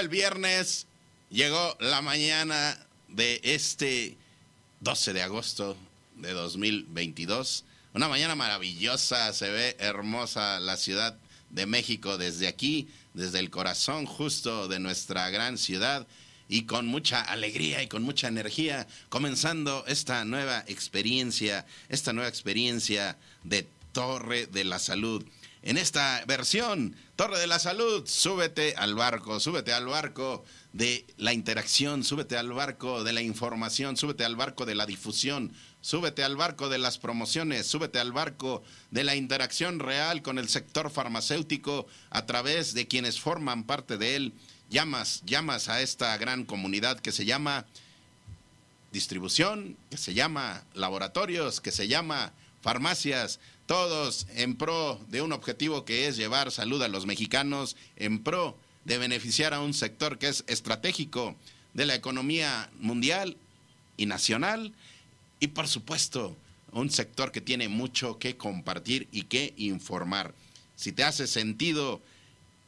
El viernes, llegó la mañana de este 12 de agosto de 2022. Una mañana maravillosa, se ve hermosa la ciudad de México desde aquí, desde el corazón justo de nuestra gran ciudad y con mucha alegría y con mucha energía, comenzando esta nueva experiencia, esta nueva experiencia de Torre de la Salud en esta versión. Torre de la Salud, súbete al barco, súbete al barco de la interacción, súbete al barco de la información, súbete al barco de la difusión, súbete al barco de las promociones, súbete al barco de la interacción real con el sector farmacéutico a través de quienes forman parte de él. Llamas, llamas a esta gran comunidad que se llama distribución, que se llama laboratorios, que se llama farmacias, todos en pro de un objetivo que es llevar salud a los mexicanos, en pro de beneficiar a un sector que es estratégico de la economía mundial y nacional, y por supuesto, un sector que tiene mucho que compartir y que informar. Si te hace sentido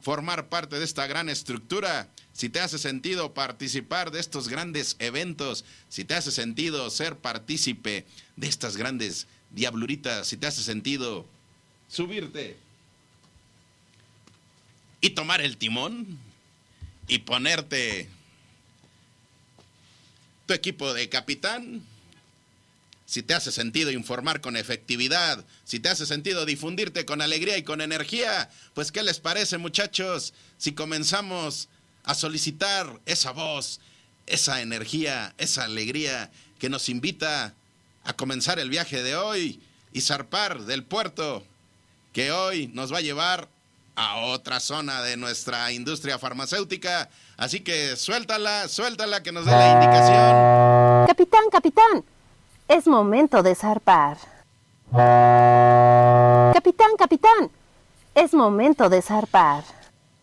formar parte de esta gran estructura, si te hace sentido participar de estos grandes eventos, si te hace sentido ser partícipe de estas grandes diablurita, si te hace sentido subirte y tomar el timón y ponerte tu equipo de capitán, si te hace sentido informar con efectividad, si te hace sentido difundirte con alegría y con energía, pues ¿qué les parece muchachos si comenzamos a solicitar esa voz, esa energía, esa alegría que nos invita a comenzar el viaje de hoy y zarpar del puerto que hoy nos va a llevar a otra zona de nuestra industria farmacéutica. Así que suéltala, suéltala que nos dé la indicación. Capitán, capitán, es momento de zarpar. Capitán, capitán, es momento de zarpar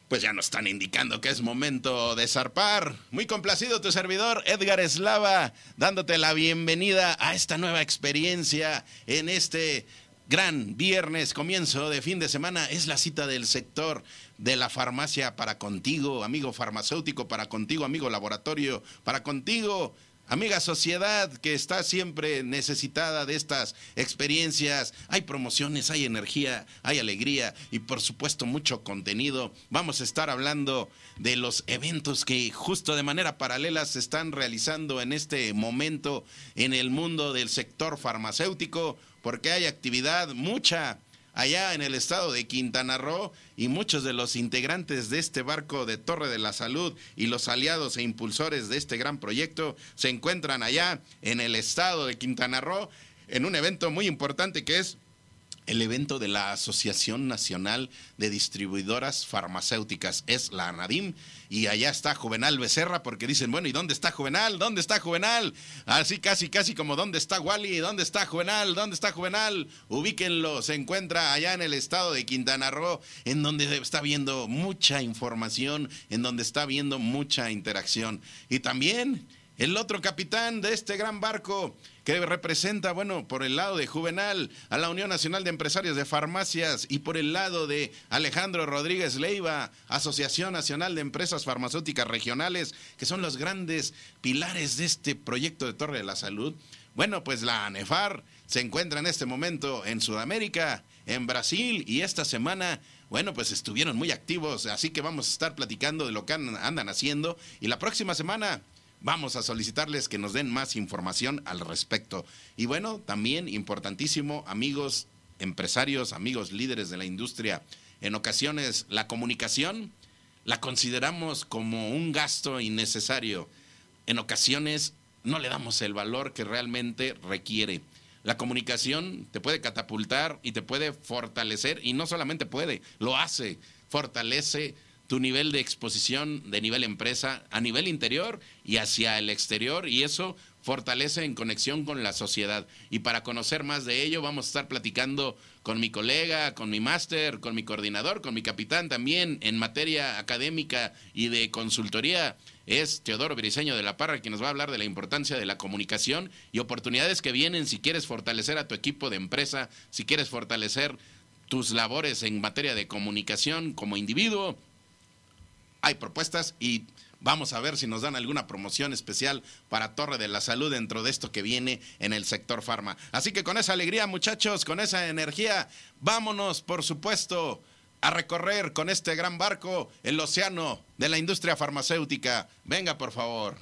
pues ya nos están indicando que es momento de zarpar. Muy complacido tu servidor Edgar Eslava, dándote la bienvenida a esta nueva experiencia en este gran viernes, comienzo de fin de semana. Es la cita del sector de la farmacia para contigo, amigo farmacéutico, para contigo, amigo laboratorio, para contigo, Amiga sociedad que está siempre necesitada de estas experiencias, hay promociones, hay energía, hay alegría y por supuesto mucho contenido. Vamos a estar hablando de los eventos que justo de manera paralela se están realizando en este momento en el mundo del sector farmacéutico, porque hay actividad, mucha allá en el estado de Quintana Roo y muchos de los integrantes de este barco de Torre de la Salud y los aliados e impulsores de este gran proyecto se encuentran allá en el estado de Quintana Roo en un evento muy importante que es el evento de la Asociación Nacional de Distribuidoras Farmacéuticas, es la ANADIM, y allá está Juvenal Becerra, porque dicen, bueno, ¿y dónde está Juvenal? ¿Dónde está Juvenal? Así casi, casi como, ¿dónde está Wally? ¿Dónde está Juvenal? ¿Dónde está Juvenal? Ubíquenlo, se encuentra allá en el estado de Quintana Roo, en donde está viendo mucha información, en donde está viendo mucha interacción. Y también el otro capitán de este gran barco, que representa, bueno, por el lado de Juvenal a la Unión Nacional de Empresarios de Farmacias y por el lado de Alejandro Rodríguez Leiva, Asociación Nacional de Empresas Farmacéuticas Regionales, que son los grandes pilares de este proyecto de Torre de la Salud. Bueno, pues la ANEFAR se encuentra en este momento en Sudamérica, en Brasil y esta semana bueno, pues estuvieron muy activos, así que vamos a estar platicando de lo que andan haciendo. Y la próxima semana vamos a solicitarles que nos den más información al respecto. Y bueno, también importantísimo, amigos empresarios, amigos, líderes de la industria, en ocasiones la comunicación la consideramos como un gasto innecesario. En ocasiones no le damos el valor que realmente requiere. La comunicación te puede catapultar y te puede fortalecer, y no solamente puede, lo hace, fortalece tu nivel de exposición de nivel empresa a nivel interior y hacia el exterior, y eso fortalece en conexión con la sociedad. Y para conocer más de ello, vamos a estar platicando con mi colega, con mi máster, con mi coordinador, con mi capitán también en materia académica y de consultoría. Es Teodoro Briseño de la Parra quien nos va a hablar de la importancia de la comunicación y oportunidades que vienen si quieres fortalecer a tu equipo de empresa, si quieres fortalecer tus labores en materia de comunicación como individuo. Hay propuestas y Vamos a ver si nos dan alguna promoción especial para Torre de la Salud dentro de esto que viene en el sector farma. Así que con esa alegría, muchachos, con esa energía, vámonos, por supuesto, a recorrer con este gran barco el océano de la industria farmacéutica. Venga, por favor.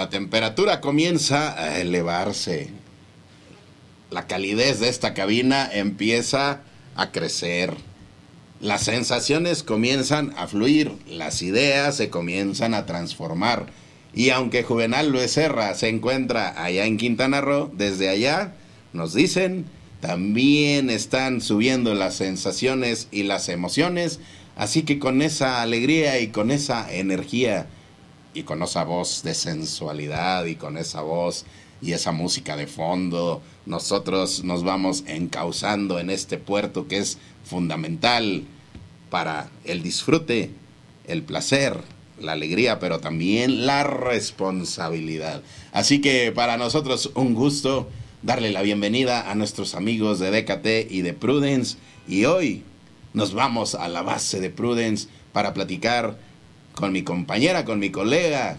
La temperatura comienza a elevarse. La calidez de esta cabina empieza a crecer. Las sensaciones comienzan a fluir, las ideas se comienzan a transformar. Y aunque Juvenal Luis Serra se encuentra allá en Quintana Roo, desde allá nos dicen, también están subiendo las sensaciones y las emociones. Así que con esa alegría y con esa energía y con esa voz de sensualidad y con esa voz y esa música de fondo, nosotros nos vamos encauzando en este puerto que es fundamental para el disfrute, el placer, la alegría, pero también la responsabilidad. Así que para nosotros un gusto darle la bienvenida a nuestros amigos de DKT y de Prudence y hoy nos vamos a la base de Prudence para platicar con mi compañera, con mi colega,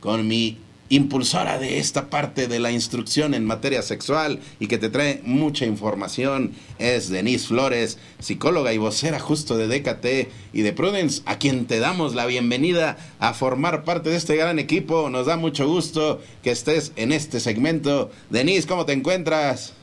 con mi impulsora de esta parte de la instrucción en materia sexual y que te trae mucha información es Denise Flores, psicóloga y vocera justo de DKT y de Prudence, a quien te damos la bienvenida a formar parte de este gran equipo. Nos da mucho gusto que estés en este segmento. Denise, ¿cómo te encuentras?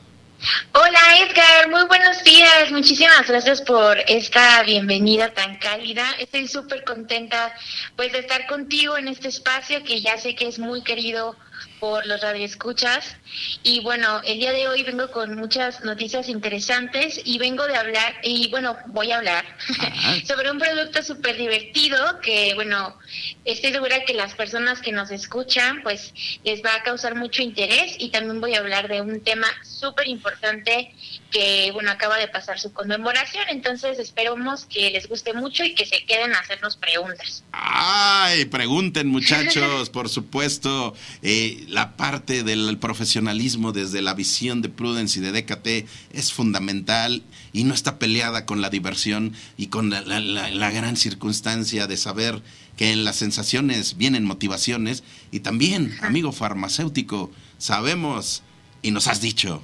Hola Edgar, muy buenos días. Muchísimas gracias por esta bienvenida tan cálida. Estoy súper contenta pues de estar contigo en este espacio que ya sé que es muy querido por los radioescuchas. Y bueno, el día de hoy vengo con muchas noticias interesantes y vengo de hablar, y bueno, voy a hablar sobre un producto súper divertido que, bueno, estoy segura que las personas que nos escuchan, pues les va a causar mucho interés y también voy a hablar de un tema súper importante que, bueno, acaba de pasar su conmemoración. Entonces, esperamos que les guste mucho y que se queden a hacernos preguntas. Ay, pregunten muchachos, por supuesto. Eh, la parte del profesionalismo desde la visión de Prudence y de DKT es fundamental y no está peleada con la diversión y con la, la gran circunstancia de saber que en las sensaciones vienen motivaciones y también, amigo farmacéutico, sabemos y nos has dicho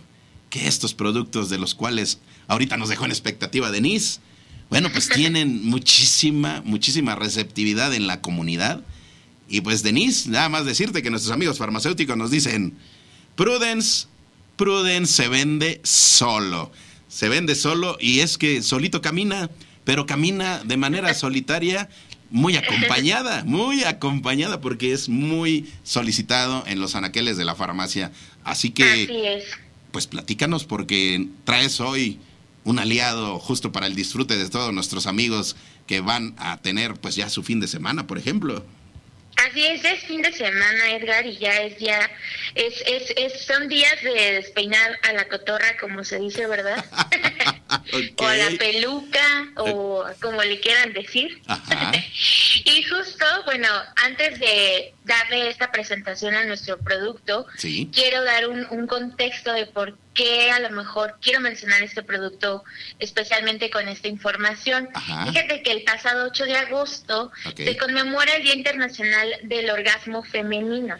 que estos productos de los cuales ahorita nos dejó en expectativa Denise, bueno, pues tienen muchísima, muchísima receptividad en la comunidad y pues Denise, nada más decirte que nuestros amigos farmacéuticos nos dicen, Prudence, Prudence se vende solo. Se vende solo y es que solito camina, pero camina de manera solitaria, muy acompañada, muy acompañada porque es muy solicitado en los anaqueles de la farmacia. Así que, pues platícanos porque traes hoy un aliado justo para el disfrute de todos nuestros amigos que van a tener pues ya su fin de semana, por ejemplo. Así es, es fin de semana, Edgar, y ya es ya, es, es, es son días de despeinar a la cotorra, como se dice, ¿verdad? o a la peluca, o como le quieran decir. y justo, bueno, antes de darle esta presentación a nuestro producto, Sí. quiero dar un, un contexto de por qué a lo mejor quiero mencionar este producto especialmente con esta información. Ajá. Fíjate que el pasado 8 de agosto se conmemora el Día Internacional del Orgasmo Femenino.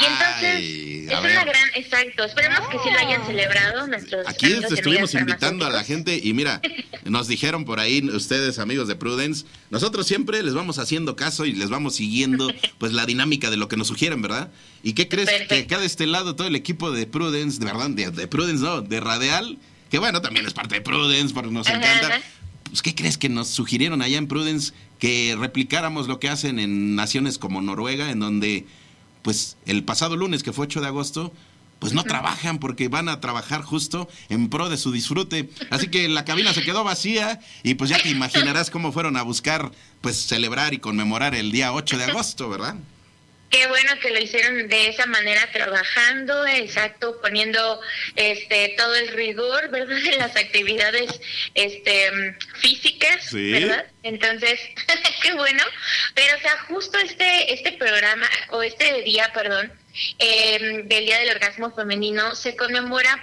Y entonces es una gran, exacto, esperemos que sí lo hayan celebrado nuestros Aquí estuvimos invitando a la farmacéuticos. Gente y mira, nos dijeron por ahí ustedes amigos de Prudence, nosotros siempre les vamos haciendo caso y les vamos siguiendo pues la dinámica de lo que nos sugieren, ¿verdad? ¿Y qué crees que acá de este lado todo el equipo de Prudence, de verdad, de, de Prudence no, de Radial, que bueno, también es parte de Prudence porque nos Ajá, encanta. ajá. Pues, ¿qué crees que nos sugirieron allá en Prudence que replicáramos lo que hacen en naciones como Noruega, en donde, pues, el pasado lunes, que fue 8 de agosto, pues no trabajan porque van a trabajar justo en pro de su disfrute. Así que la cabina se quedó vacía y pues ya te imaginarás cómo fueron a buscar, pues, celebrar y conmemorar el día 8 de agosto, ¿verdad? Qué bueno que lo hicieron de esa manera, trabajando, exacto, poniendo este todo el rigor, ¿verdad? En las actividades este físicas, Sí. ¿verdad? Entonces, qué bueno. Pero, o sea, justo este este programa, o este día, perdón, eh, del Día del Orgasmo Femenino se conmemora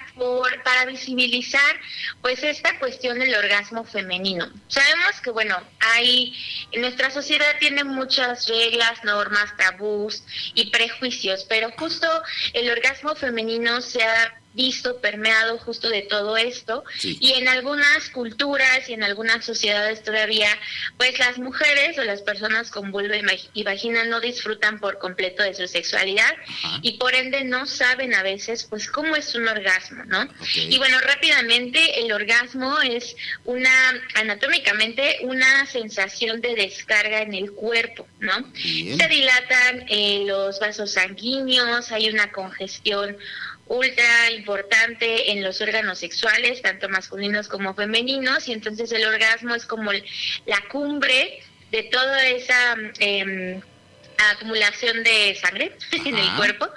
para visibilizar pues esta cuestión del orgasmo femenino. Sabemos que bueno, hay nuestra sociedad tiene muchas reglas, normas, tabús y prejuicios, pero justo el orgasmo femenino se ha visto permeado justo de todo esto Sí. y en algunas culturas y en algunas sociedades todavía pues las mujeres o las personas con vulva y vagina no disfrutan por completo de su sexualidad Ajá. y por ende no saben a veces pues cómo es un orgasmo, ¿no? Y bueno, rápidamente el orgasmo es una anatómicamente una sensación de descarga en el cuerpo, ¿no? Bien. Se dilatan eh, los vasos sanguíneos, hay una congestión ultra importante en los órganos sexuales, tanto masculinos como femeninos, y entonces el orgasmo es como la cumbre de toda esa em, acumulación de sangre en el cuerpo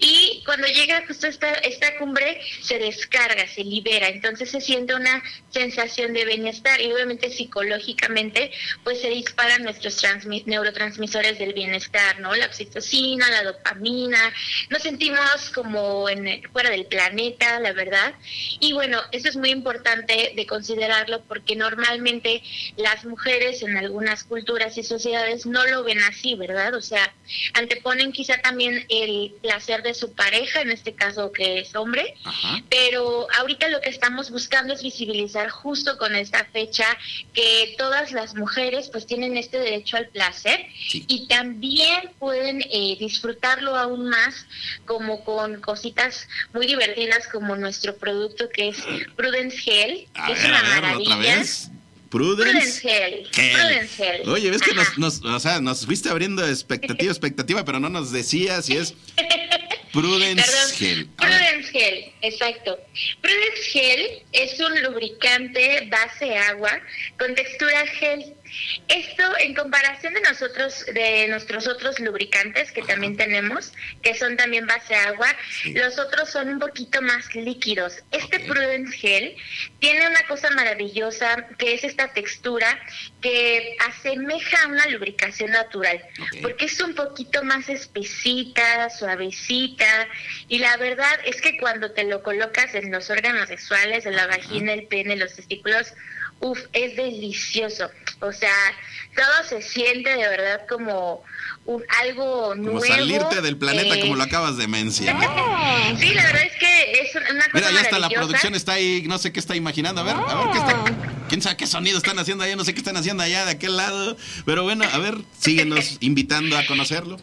y cuando llega justo esta, esta cumbre se descarga, se libera, entonces se siente una sensación de bienestar y obviamente psicológicamente pues se disparan nuestros transmi- neurotransmisores del bienestar, ¿no? La oxitocina, la dopamina, nos sentimos como en, fuera del planeta, la verdad. Y bueno, eso es muy importante de considerarlo porque normalmente las mujeres en algunas culturas y sociedades no lo ven así, ¿verdad? O sea, anteponen quizá también el placer de su pareja, en este caso que es hombre, Ajá. pero ahorita lo que estamos buscando es visibilizar justo con esta fecha que todas las mujeres pues tienen este derecho al placer Sí. y también pueden eh, disfrutarlo aún más como con cositas muy divertidas como nuestro producto que es Prudence Gel, A que es ver, una maravilla. otra vez. Prudence. Prudence. Oye, ves que nos, nos, o sea, nos fuiste abriendo expectativa, expectativa, pero no nos decías si es Prudence Perdón, Gel. Prudence Gel, exacto. Prudence Gel es un lubricante base agua con textura gel. Esto en comparación de nosotros, de nuestros otros lubricantes que también tenemos, que son también base agua, Sí. los otros son un poquito más líquidos. Este Ok. Prudence Gel tiene una cosa maravillosa que es esta textura que asemeja a una lubricación natural, porque es un poquito más espesita, suavecita, y la verdad es que cuando te lo colocas en los órganos sexuales, en la vagina, el pene, los testículos, uff, es delicioso. O sea, todo se siente de verdad como un, algo nuevo. Como salirte del planeta eh, como lo acabas de mencionar. Sí, la verdad es que es una cosa Mira, ya está la producción está ahí, no sé qué está imaginando, a ver, a ver qué está, quién sabe qué sonido están haciendo allá, no sé qué están haciendo allá de aquel lado, pero bueno, a ver, síguenos invitando a conocerlo.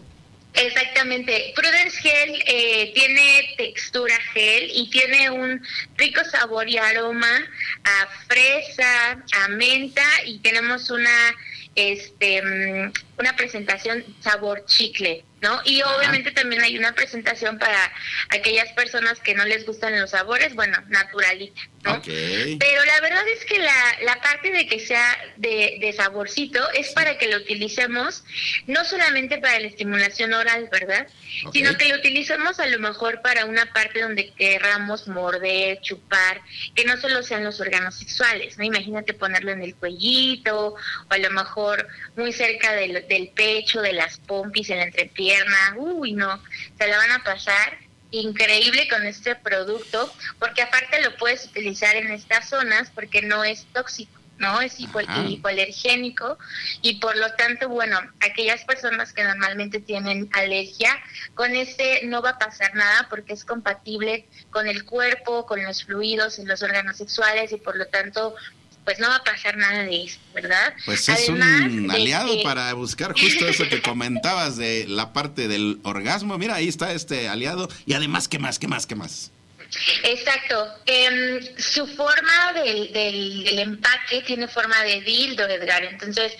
Exactamente. Prudence Gel eh, tiene textura gel y tiene un rico sabor y aroma a fresa, a menta y tenemos una este mm, una presentación sabor chicle, ¿no? Y obviamente también hay una presentación para aquellas personas que no les gustan los sabores, bueno, naturalita, ¿no? Pero la verdad es que la, la parte de que sea de, de saborcito es para que lo utilicemos no solamente para la estimulación oral, ¿verdad? Sino que lo utilicemos a lo mejor para una parte donde querramos morder, chupar, que no solo sean los órganos sexuales, ¿no? Imagínate ponerlo en el cuellito o a lo mejor muy cerca del, del pecho, de las pompis, en la entrepierna pierna, uy, no, se la van a pasar increíble con este producto, porque aparte lo puedes utilizar en estas zonas porque no es tóxico. ¿no? Es hipo hipoalergénico y por lo tanto, bueno, aquellas personas que normalmente tienen alergia, con este no va a pasar nada porque es compatible con el cuerpo, con los fluidos en los órganos sexuales y por lo tanto pues no va a pasar nada de eso, ¿verdad? Pues es un aliado para buscar justo eso que comentabas de la parte del orgasmo. Mira, ahí está este aliado. Y además, ¿qué más? ¿Qué más? ¿Qué más? Exacto. Em, su forma del, del, empaque tiene forma de dildo, Edgar. Entonces,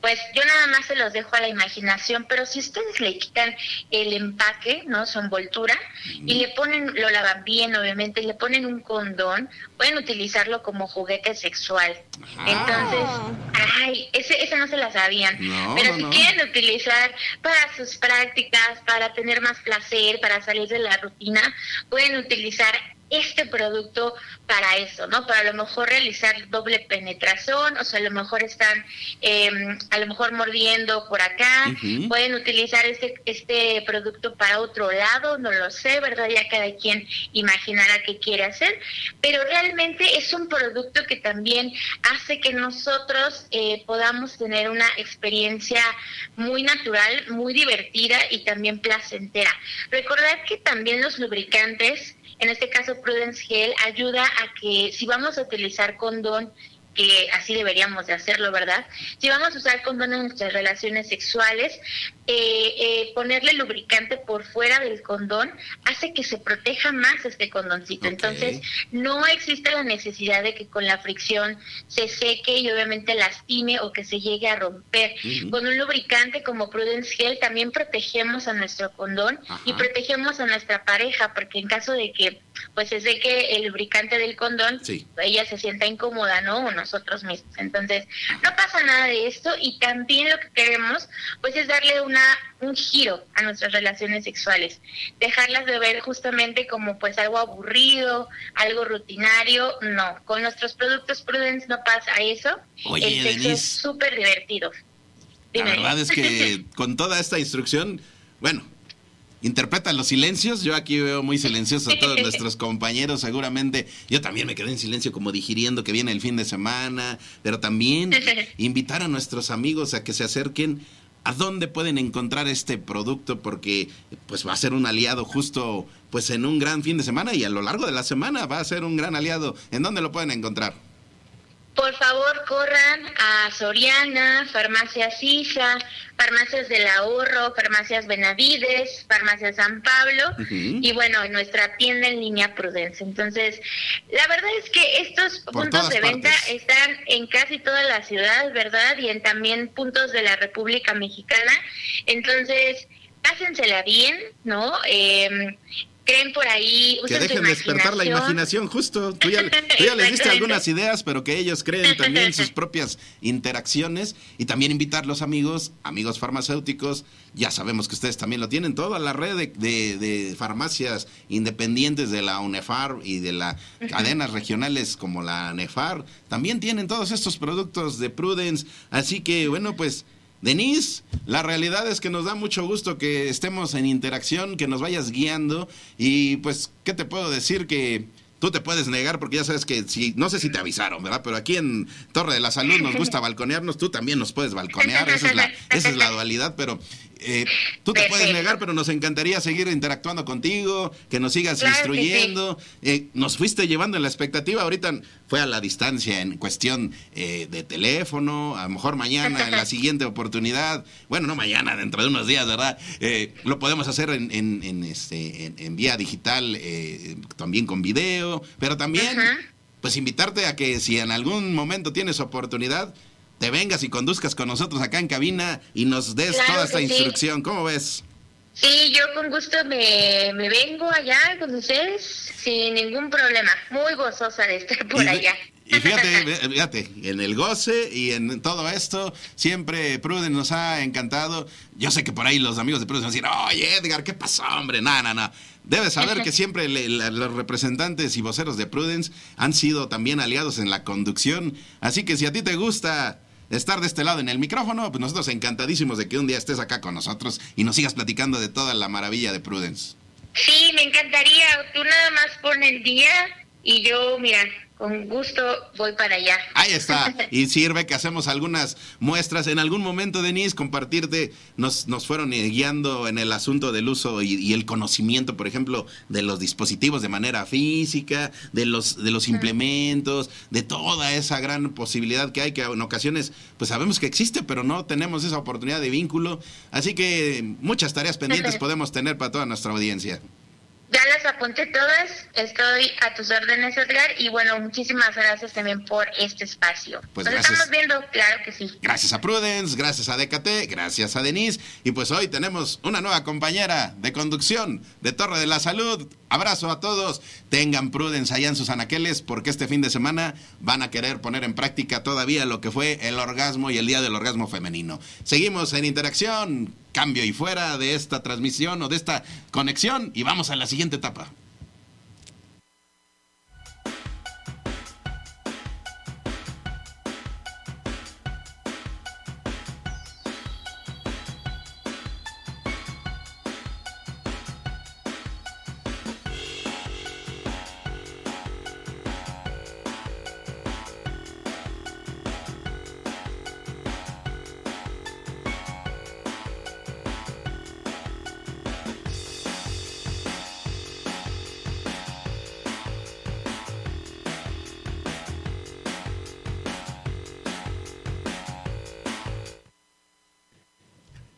pues yo nada más se los dejo a la imaginación, pero si ustedes le quitan el empaque, ¿no? Su envoltura, y le ponen, lo lavan bien, obviamente, y le ponen un condón, pueden utilizarlo como juguete sexual. Entonces, ay, ese, ese no se la sabían. pero si quieren utilizar para sus prácticas, para tener más placer, para salir de la rutina, pueden utilizar este producto para eso, ¿no? Para a lo mejor realizar doble penetración, o sea, a lo mejor están, em, a lo mejor mordiendo por acá, pueden utilizar este, este producto para otro lado, no lo sé, ¿verdad? Ya cada quien imaginará qué quiere hacer, pero realmente es un producto que también hace que nosotros eh, podamos tener una experiencia muy natural, muy divertida y también placentera. Recordad que también los lubricantes, en este caso Prudence Gel ayuda a que si vamos a utilizar condón que así deberíamos de hacerlo, ¿verdad? Si vamos a usar condón en nuestras relaciones sexuales, eh, eh, ponerle lubricante por fuera del condón hace que se proteja más este condoncito. Entonces, no existe la necesidad de que con la fricción se seque y obviamente lastime o que se llegue a romper. Con un lubricante como Prudence Gel también protegemos a nuestro condón y protegemos a nuestra pareja, porque en caso de que pues se seque el lubricante del condón, ella se sienta incómoda, ¿no? nosotros mismos. Entonces, no pasa nada de esto. Y también lo que queremos, pues es darle una un giro a nuestras relaciones sexuales, dejarlas de ver justamente como pues algo aburrido, algo rutinario, no, con nuestros productos Prudence no pasa eso, el sexo es súper divertido. La verdad es que con toda esta instrucción, bueno, interpreta los silencios. Yo aquí veo muy silenciosos a todos nuestros compañeros, seguramente. Yo también me quedé en silencio como digiriendo que viene el fin de semana, pero también invitar a nuestros amigos a que se acerquen a dónde pueden encontrar este producto porque pues va a ser un aliado justo pues en un gran fin de semana y a lo largo de la semana va a ser un gran aliado. ¿En dónde lo pueden encontrar? Por favor, corran a Soriana, Farmacia Sisa, Farmacias del Ahorro, Farmacias Benavides, Farmacia San Pablo y bueno, nuestra tienda en línea Prudence. Entonces, la verdad es que estos puntos de venta están en casi toda la ciudad, ¿verdad? Y en también puntos de la República Mexicana. Entonces, pásensela bien, ¿no? Eh, creen por ahí. Que dejen despertar la imaginación, justo. Tú ya, les diste algunas ideas, pero que ellos creen también sus propias interacciones. Y también invitar los amigos, amigos farmacéuticos. Ya sabemos que ustedes también lo tienen. Toda la red de, farmacias independientes de la UNEFAR y de las cadenas regionales como la NEFAR también tienen todos estos productos de Prudence. Así que, bueno, pues Denise, la realidad es que nos da mucho gusto que estemos en interacción, que nos vayas guiando y pues, ¿qué te puedo decir? Que tú te puedes negar porque ya sabes que si, no sé si te avisaron, ¿verdad? Pero aquí en Torre de la Salud nos gusta balconearnos, tú también nos puedes balconear, esa es la, esa es la dualidad, pero eh, tú te puedes negar, pero nos encantaría seguir interactuando contigo, que nos sigas instruyendo. Eh, nos fuiste llevando en la expectativa, ahorita fue a la distancia en cuestión eh, de teléfono, a lo mejor mañana, en la siguiente oportunidad, bueno, no mañana, dentro de unos días, ¿verdad? lo podemos hacer en, en, este, en, vía digital, también con video, pero también, pues invitarte a que si en algún momento tienes oportunidad, te vengas y conduzcas con nosotros acá en cabina y nos des toda esta instrucción. ¿Cómo ves? Sí, yo con gusto me, me, vengo allá con ustedes sin ningún problema. Muy gozosa de estar por allá. Y fíjate, fíjate, en el goce y en todo esto, siempre Prudence nos ha encantado. Yo sé que por ahí los amigos de Prudence van a decir, oye Edgar, ¿qué pasó, hombre? No, no, no. Debes saber que siempre los representantes y voceros de Prudence han sido también aliados en la conducción. Así que si a ti te gusta estar de este lado en el micrófono. Pues nosotros encantadísimos de que un día estés acá con nosotros y nos sigas platicando de toda la maravilla de Prudence. Sí, me encantaría. Tú nada más pon el día y yo, mira, con gusto voy para allá. Ahí está. Y sirve que hacemos algunas muestras. En algún momento, Denise, compartirte, nos, nos fueron guiando en el asunto del uso y, el conocimiento, por ejemplo, de los dispositivos de manera física, de los, de los implementos, de toda esa gran posibilidad que hay, que en ocasiones, pues sabemos que existe, pero no tenemos esa oportunidad de vínculo. Así que muchas tareas pendientes podemos tener para toda nuestra audiencia. Ya las apunté todas, estoy a tus órdenes, Edgar, y bueno, muchísimas gracias también por este espacio. Pues Nos gracias. estamos viendo, claro que sí. Gracias a Prudence, gracias a DKT, gracias a Denise, y pues hoy tenemos una nueva compañera de conducción de Torre de la Salud. Abrazo a todos, tengan Prudence allá en sus anaqueles, porque este fin de semana van a querer poner en práctica todavía lo que fue el orgasmo y el día del orgasmo femenino. Seguimos en interacción cambio y fuera de esta transmisión o de esta conexión y vamos a la siguiente etapa.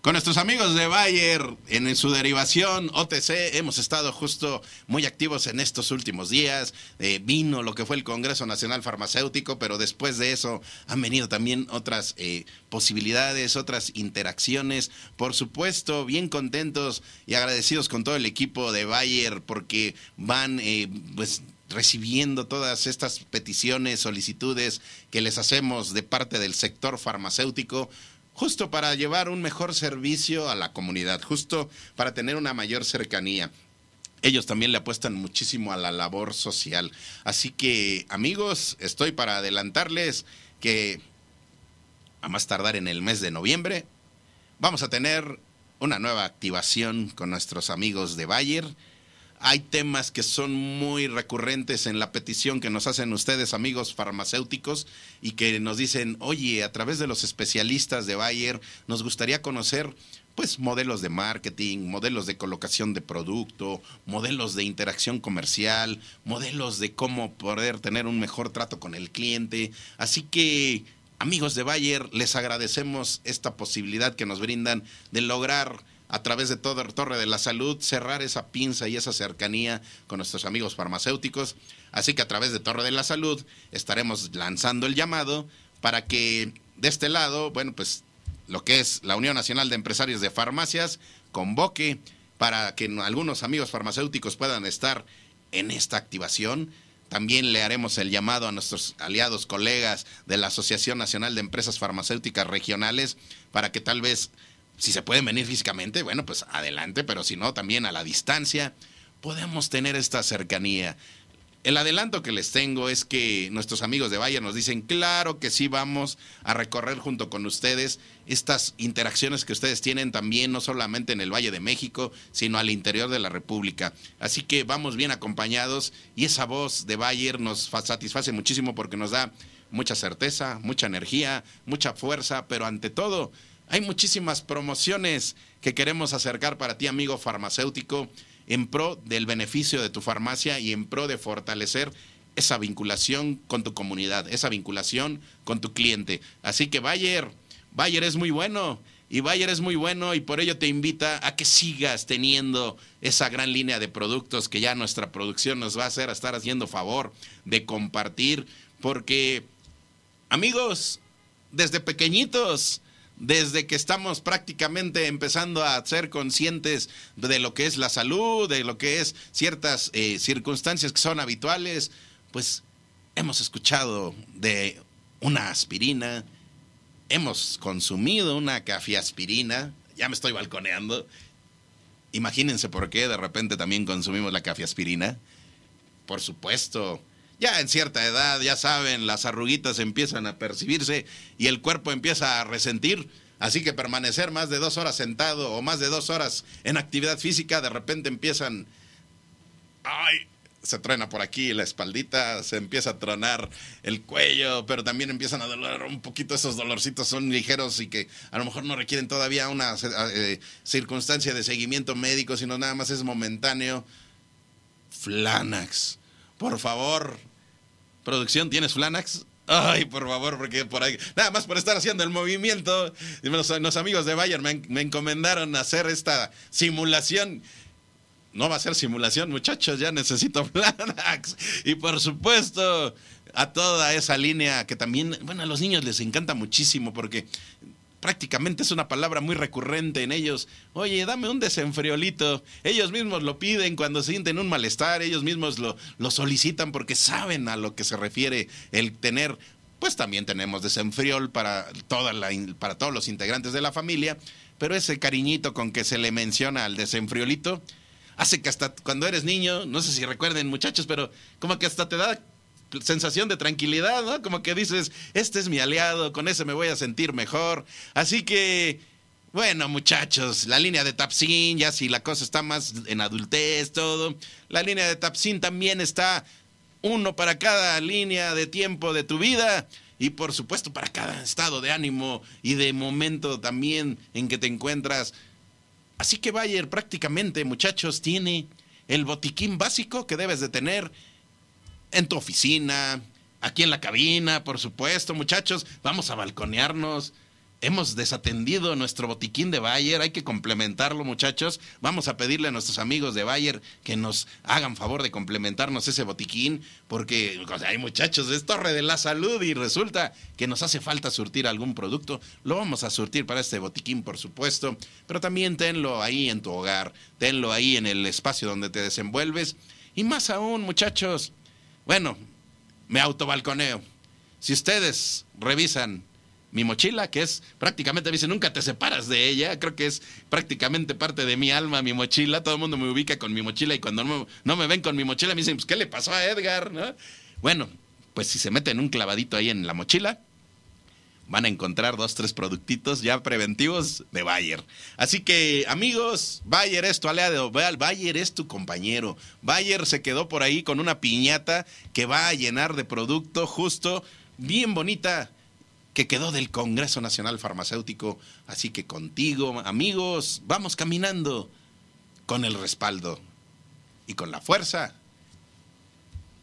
Con nuestros amigos de Bayer en su derivación OTC hemos estado justo muy activos en estos últimos días. Eh, vino lo que fue el Congreso Nacional Farmacéutico, pero después de eso han venido también otras eh, posibilidades, otras interacciones. Por supuesto, bien contentos y agradecidos con todo el equipo de Bayer porque van eh, pues recibiendo todas estas peticiones, solicitudes que les hacemos de parte del sector farmacéutico justo para llevar un mejor servicio a la comunidad, justo para tener una mayor cercanía. Ellos también le apuestan muchísimo a la labor social. Así que, amigos, estoy para adelantarles que a más tardar en el mes de noviembre vamos a tener una nueva activación con nuestros amigos de Bayer hay temas que son muy recurrentes en la petición que nos hacen ustedes, amigos farmacéuticos, y que nos dicen, oye, a través de los especialistas de Bayer, nos gustaría conocer pues modelos de marketing, modelos de colocación de producto, modelos de interacción comercial, modelos de cómo poder tener un mejor trato con el cliente. Así que, amigos de Bayer, les agradecemos esta posibilidad que nos brindan de lograr a través de toda Torre de la Salud, cerrar esa pinza y esa cercanía con nuestros amigos farmacéuticos. Así que a través de Torre de la Salud estaremos lanzando el llamado para que de este lado, bueno, pues lo que es la Unión Nacional de Empresarios de Farmacias convoque para que algunos amigos farmacéuticos puedan estar en esta activación. También le haremos el llamado a nuestros aliados, colegas de la Asociación Nacional de Empresas Farmacéuticas Regionales para que tal vez si se pueden venir físicamente, bueno, pues adelante, pero si no, también a la distancia, podemos tener esta cercanía. El adelanto que les tengo es que nuestros amigos de Valle nos dicen, claro que sí vamos a recorrer junto con ustedes estas interacciones que ustedes tienen también, no solamente en el Valle de México, sino al interior de la República. Así que vamos bien acompañados y esa voz de Bayer nos satisface muchísimo porque nos da mucha certeza, mucha energía, mucha fuerza, pero ante todo hay muchísimas promociones que queremos acercar para ti, amigo farmacéutico, en pro del beneficio de tu farmacia y en pro de fortalecer esa vinculación con tu comunidad, esa vinculación con tu cliente. Así que Bayer, Bayer es muy bueno y Bayer es muy bueno y por ello te invita a que sigas teniendo esa gran línea de productos que ya nuestra producción nos va a hacer a estar haciendo favor de compartir porque amigos, desde pequeñitos desde que estamos prácticamente empezando a ser conscientes de lo que es la salud, de lo que es ciertas eh, circunstancias que son habituales, pues hemos escuchado de una aspirina, hemos consumido una cafiaspirina, ya me estoy balconeando. Imagínense por qué de repente también consumimos la cafiaspirina. Por supuesto, ya en cierta edad, ya saben, las arruguitas empiezan a percibirse y el cuerpo empieza a resentir. Así que permanecer más de dos horas sentado o más de dos horas en actividad física, de repente empiezan... ¡Ay! Se truena por aquí la espaldita, se empieza a tronar el cuello, pero también empiezan a doler un poquito. Esos dolorcitos son ligeros y que a lo mejor no requieren todavía una eh, circunstancia de seguimiento médico, sino nada más es momentáneo. Flanax, por favor, Producción, ¿tienes Flanax? Ay, por favor, porque por ahí, nada más por estar haciendo el movimiento, los, amigos de Bayern me, me, encomendaron hacer esta simulación. No va a ser simulación, muchachos, ya necesito Flanax. Y por supuesto, a toda esa línea que también, bueno, a los niños les encanta muchísimo porque prácticamente es una palabra muy recurrente en ellos. Oye, dame un desenfriolito. Ellos mismos lo piden cuando sienten un malestar, ellos mismos lo, lo solicitan porque saben a lo que se refiere el tener pues también tenemos desenfriol para, toda la, para todos los integrantes de la familia, pero ese cariñito con que se le menciona al desenfriolito hace que hasta cuando eres niño, no sé si recuerden muchachos, pero como que hasta te da sensación de tranquilidad, ¿no? Como que dices, este es mi aliado, con ese me voy a sentir mejor. Así que, bueno, muchachos, la línea de Tapsin, ya si la cosa está más en adultez, todo. La línea de Tapsin también está uno para cada línea de tiempo de tu vida y por supuesto para cada estado de ánimo y de momento también en que te encuentras. Así que Bayer prácticamente, muchachos, tiene el botiquín básico que debes de tener en tu oficina, aquí en la cabina, por supuesto, muchachos, vamos a balconearnos. Hemos desatendido nuestro botiquín de Bayer, hay que complementarlo, muchachos. Vamos a pedirle a nuestros amigos de Bayer que nos hagan favor de complementarnos ese botiquín, porque hay muchachos, es Torre de la Salud y resulta que nos hace falta surtir algún producto. Lo vamos a surtir para este botiquín, por supuesto, pero también tenlo ahí en tu hogar, tenlo ahí en el espacio donde te desenvuelves. Y más aún, muchachos, bueno, me autobalconeo. Si ustedes revisan mi mochila, que es prácticamente, me dice, nunca te separas de ella, creo que es prácticamente parte de mi alma, mi mochila, todo el mundo me ubica con mi mochila y cuando no me, ven con mi mochila me dicen, pues, ¿qué le pasó a Edgar? Bueno, pues si se meten un clavadito ahí en la mochila, van a encontrar dos, tres productitos ya preventivos de Bayer. Así que, amigos, Bayer es tu aliado, Bayer es tu compañero. Bayer se quedó por ahí con una piñata que va a llenar de producto justo, bien bonita, que quedó del Congreso Nacional Farmacéutico. Así que contigo, amigos, vamos caminando con el respaldo y con la fuerza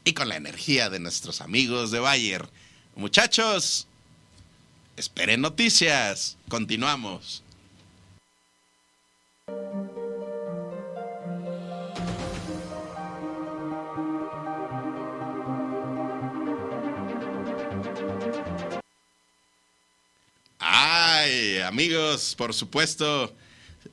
y con la energía de nuestros amigos de Bayer. Muchachos, Esperen noticias. Continuamos. Ay, amigos, por supuesto,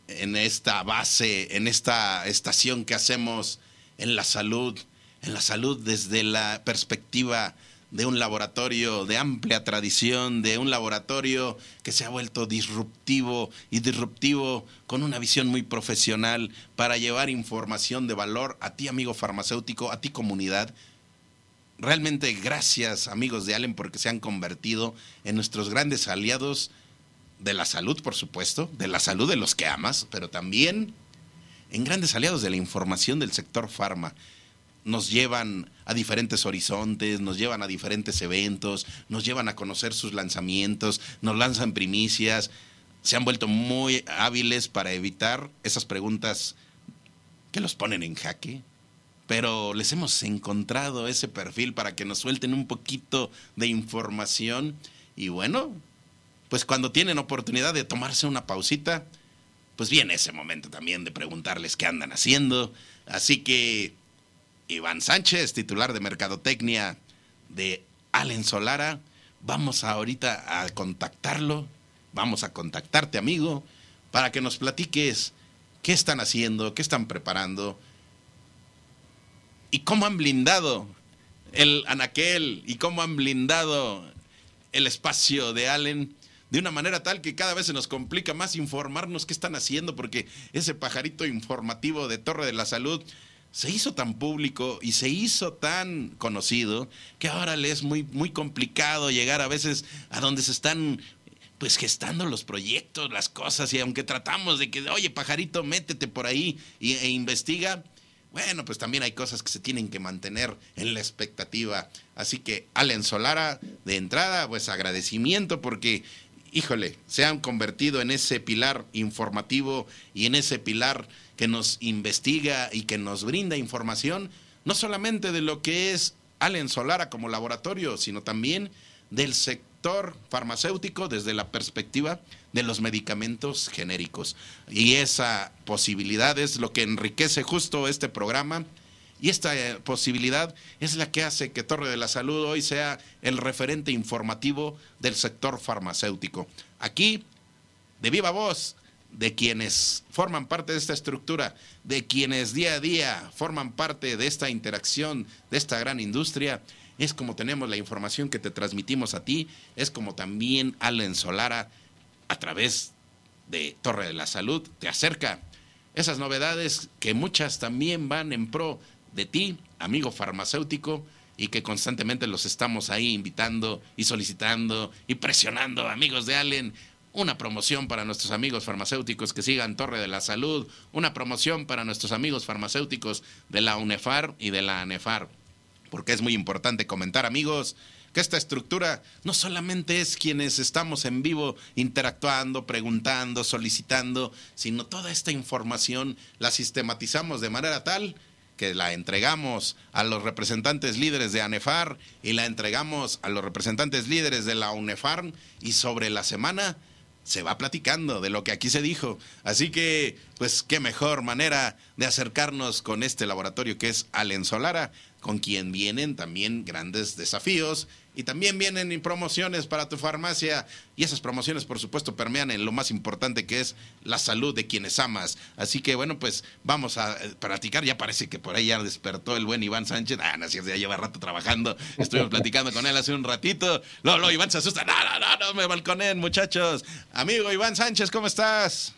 en esta base, en esta estación que hacemos en la salud, en la salud desde la perspectiva de un laboratorio de amplia tradición, de un laboratorio que se ha vuelto disruptivo y disruptivo con una visión muy profesional para llevar información de valor a ti amigo farmacéutico, a ti comunidad. Realmente gracias amigos de Allen porque se han convertido en nuestros grandes aliados de la salud, por supuesto, de la salud de los que amas, pero también en grandes aliados de la información del sector farma nos llevan a diferentes horizontes, nos llevan a diferentes eventos, nos llevan a conocer sus lanzamientos, nos lanzan primicias, se han vuelto muy hábiles para evitar esas preguntas que los ponen en jaque. Pero les hemos encontrado ese perfil para que nos suelten un poquito de información. Y bueno, pues cuando tienen oportunidad de tomarse una pausita, pues viene ese momento también de preguntarles qué andan haciendo. Así que Iván Sánchez, titular de Mercadotecnia de Allen Solara. Vamos ahorita a contactarlo, vamos a contactarte amigo, para que nos platiques qué están haciendo, qué están preparando y cómo han blindado el anaquel y cómo han blindado el espacio de Allen de una manera tal que cada vez se nos complica más informarnos qué están haciendo porque ese pajarito informativo de Torre de la Salud se hizo tan público y se hizo tan conocido que ahora le es muy, muy complicado llegar a veces a donde se están pues gestando los proyectos, las cosas, y aunque tratamos de que, oye, pajarito, métete por ahí e investiga, bueno, pues también hay cosas que se tienen que mantener en la expectativa. Así que, Allen Solara, de entrada, pues agradecimiento porque, híjole, se han convertido en ese pilar informativo y en ese pilar que nos investiga y que nos brinda información, no solamente de lo que es Allen Solara como laboratorio, sino también del sector farmacéutico desde la perspectiva de los medicamentos genéricos. Y esa posibilidad es lo que enriquece justo este programa. Y esta eh, posibilidad es la que hace que Torre de la Salud hoy sea el referente informativo del sector farmacéutico. Aquí, de viva voz, de quienes forman parte de esta estructura, de quienes día a día forman parte de esta interacción, de esta gran industria, es como tenemos la información que te transmitimos a ti, es como también Allen Solara a través de Torre de la Salud te acerca esas novedades que muchas también van en pro de ti, amigo farmacéutico, y que constantemente los estamos ahí invitando y solicitando y presionando, amigos de Allen, una promoción para nuestros amigos farmacéuticos que sigan Torre de la Salud, una promoción para nuestros amigos farmacéuticos de la UNEFAR y de la ANEFAR. Porque es muy importante comentar, amigos, que esta estructura no solamente es quienes estamos en vivo interactuando, preguntando, solicitando, sino toda esta información la sistematizamos de manera tal que la entregamos a los representantes líderes de ANEFAR y la entregamos a los representantes líderes de la UNEFAR y sobre la semana se va platicando de lo que aquí se dijo. Así que, pues, qué mejor manera de acercarnos con este laboratorio que es Alen Solara, con quien vienen también grandes desafíos y también vienen promociones para tu farmacia y esas promociones por supuesto permean en lo más importante que es la salud de quienes amas. Así que bueno, pues vamos a eh, practicar, ya parece que por ahí ya despertó el buen Iván Sánchez, ah, no, si ya lleva rato trabajando, estuvimos platicando con él hace un ratito, no, no, Iván se asusta, no, no, no, no me balconen muchachos. Amigo Iván Sánchez, ¿cómo estás?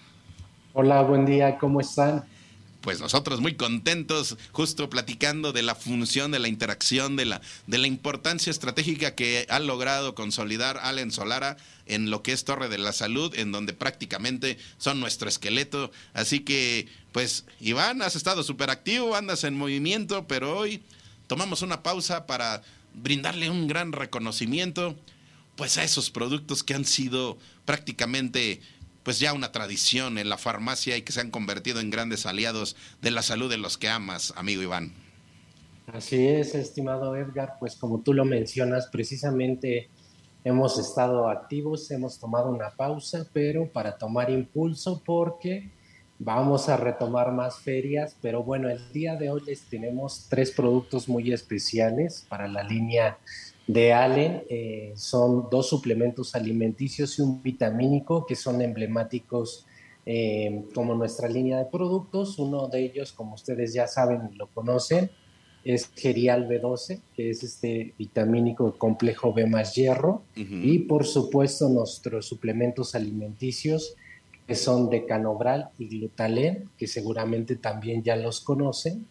Hola, buen día, ¿cómo están? Pues nosotros muy contentos, justo platicando de la función, de la interacción, de la, de la importancia estratégica que ha logrado consolidar Allen Solara en lo que es Torre de la Salud, en donde prácticamente son nuestro esqueleto. Así que, pues, Iván, has estado súper activo, andas en movimiento, pero hoy tomamos una pausa para brindarle un gran reconocimiento, pues, a esos productos que han sido prácticamente pues ya una tradición en la farmacia y que se han convertido en grandes aliados de la salud de los que amas, amigo Iván. Así es, estimado Edgar, pues como tú lo mencionas, precisamente hemos estado activos, hemos tomado una pausa, pero para tomar impulso porque vamos a retomar más ferias, pero bueno, el día de hoy les tenemos tres productos muy especiales para la línea de Allen eh, son dos suplementos alimenticios y un vitamínico que son emblemáticos eh, como nuestra línea de productos. Uno de ellos, como ustedes ya saben y lo conocen, es Gerial B12, que es este vitamínico complejo B más hierro. Y por supuesto nuestros suplementos alimenticios, que son de Canobral y Glutalen, que seguramente también ya los conocen.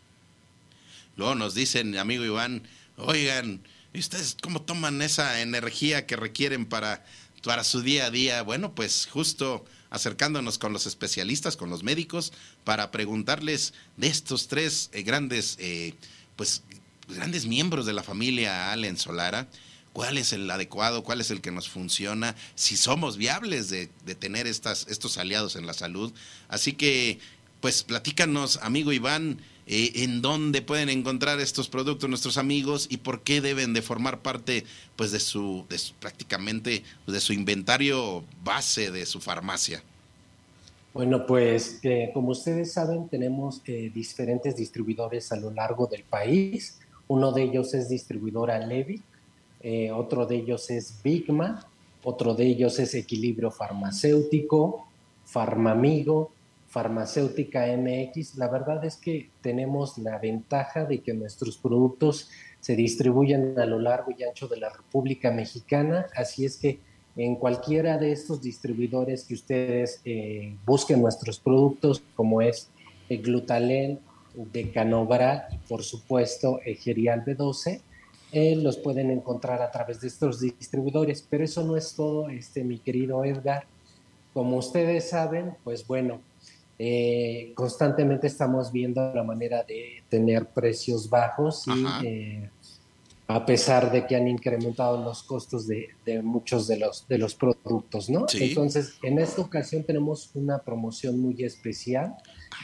Luego nos dicen, amigo Iván, oigan, ¿Y ustedes cómo toman esa energía que requieren para, para su día a día? Bueno, pues justo acercándonos con los especialistas, con los médicos, para preguntarles de estos tres eh, grandes, eh, pues, grandes miembros de la familia Allen Solara, cuál es el adecuado, cuál es el que nos funciona, si somos viables de, de tener estas, estos aliados en la salud. Así que, pues, platícanos, amigo Iván, eh, en dónde pueden encontrar estos productos nuestros amigos y por qué deben de formar parte pues de su, prácticamente de su inventario base de su farmacia. Bueno, pues eh, como ustedes saben, tenemos eh, diferentes distribuidores a lo largo del país. Uno de ellos es distribuidora Levi, otro de ellos es Bigma, otro de ellos es Equilibrio Farmacéutico, Farmamigo, farmacéutica MX, la verdad es que tenemos la ventaja de que nuestros productos se distribuyen a lo largo y ancho de la República Mexicana, así es que en cualquiera de estos distribuidores que ustedes eh, busquen nuestros productos, como es el Glutalen, Decanobra y por supuesto Egerial B12, eh, los pueden encontrar a través de estos distribuidores. Pero eso no es todo, este, mi querido Edgar. Como ustedes saben, pues bueno, eh, constantemente estamos viendo la manera de tener precios bajos y eh, a pesar de que han incrementado los costos de, muchos de los, de los productos, ¿no? Entonces, en esta ocasión tenemos una promoción muy especial.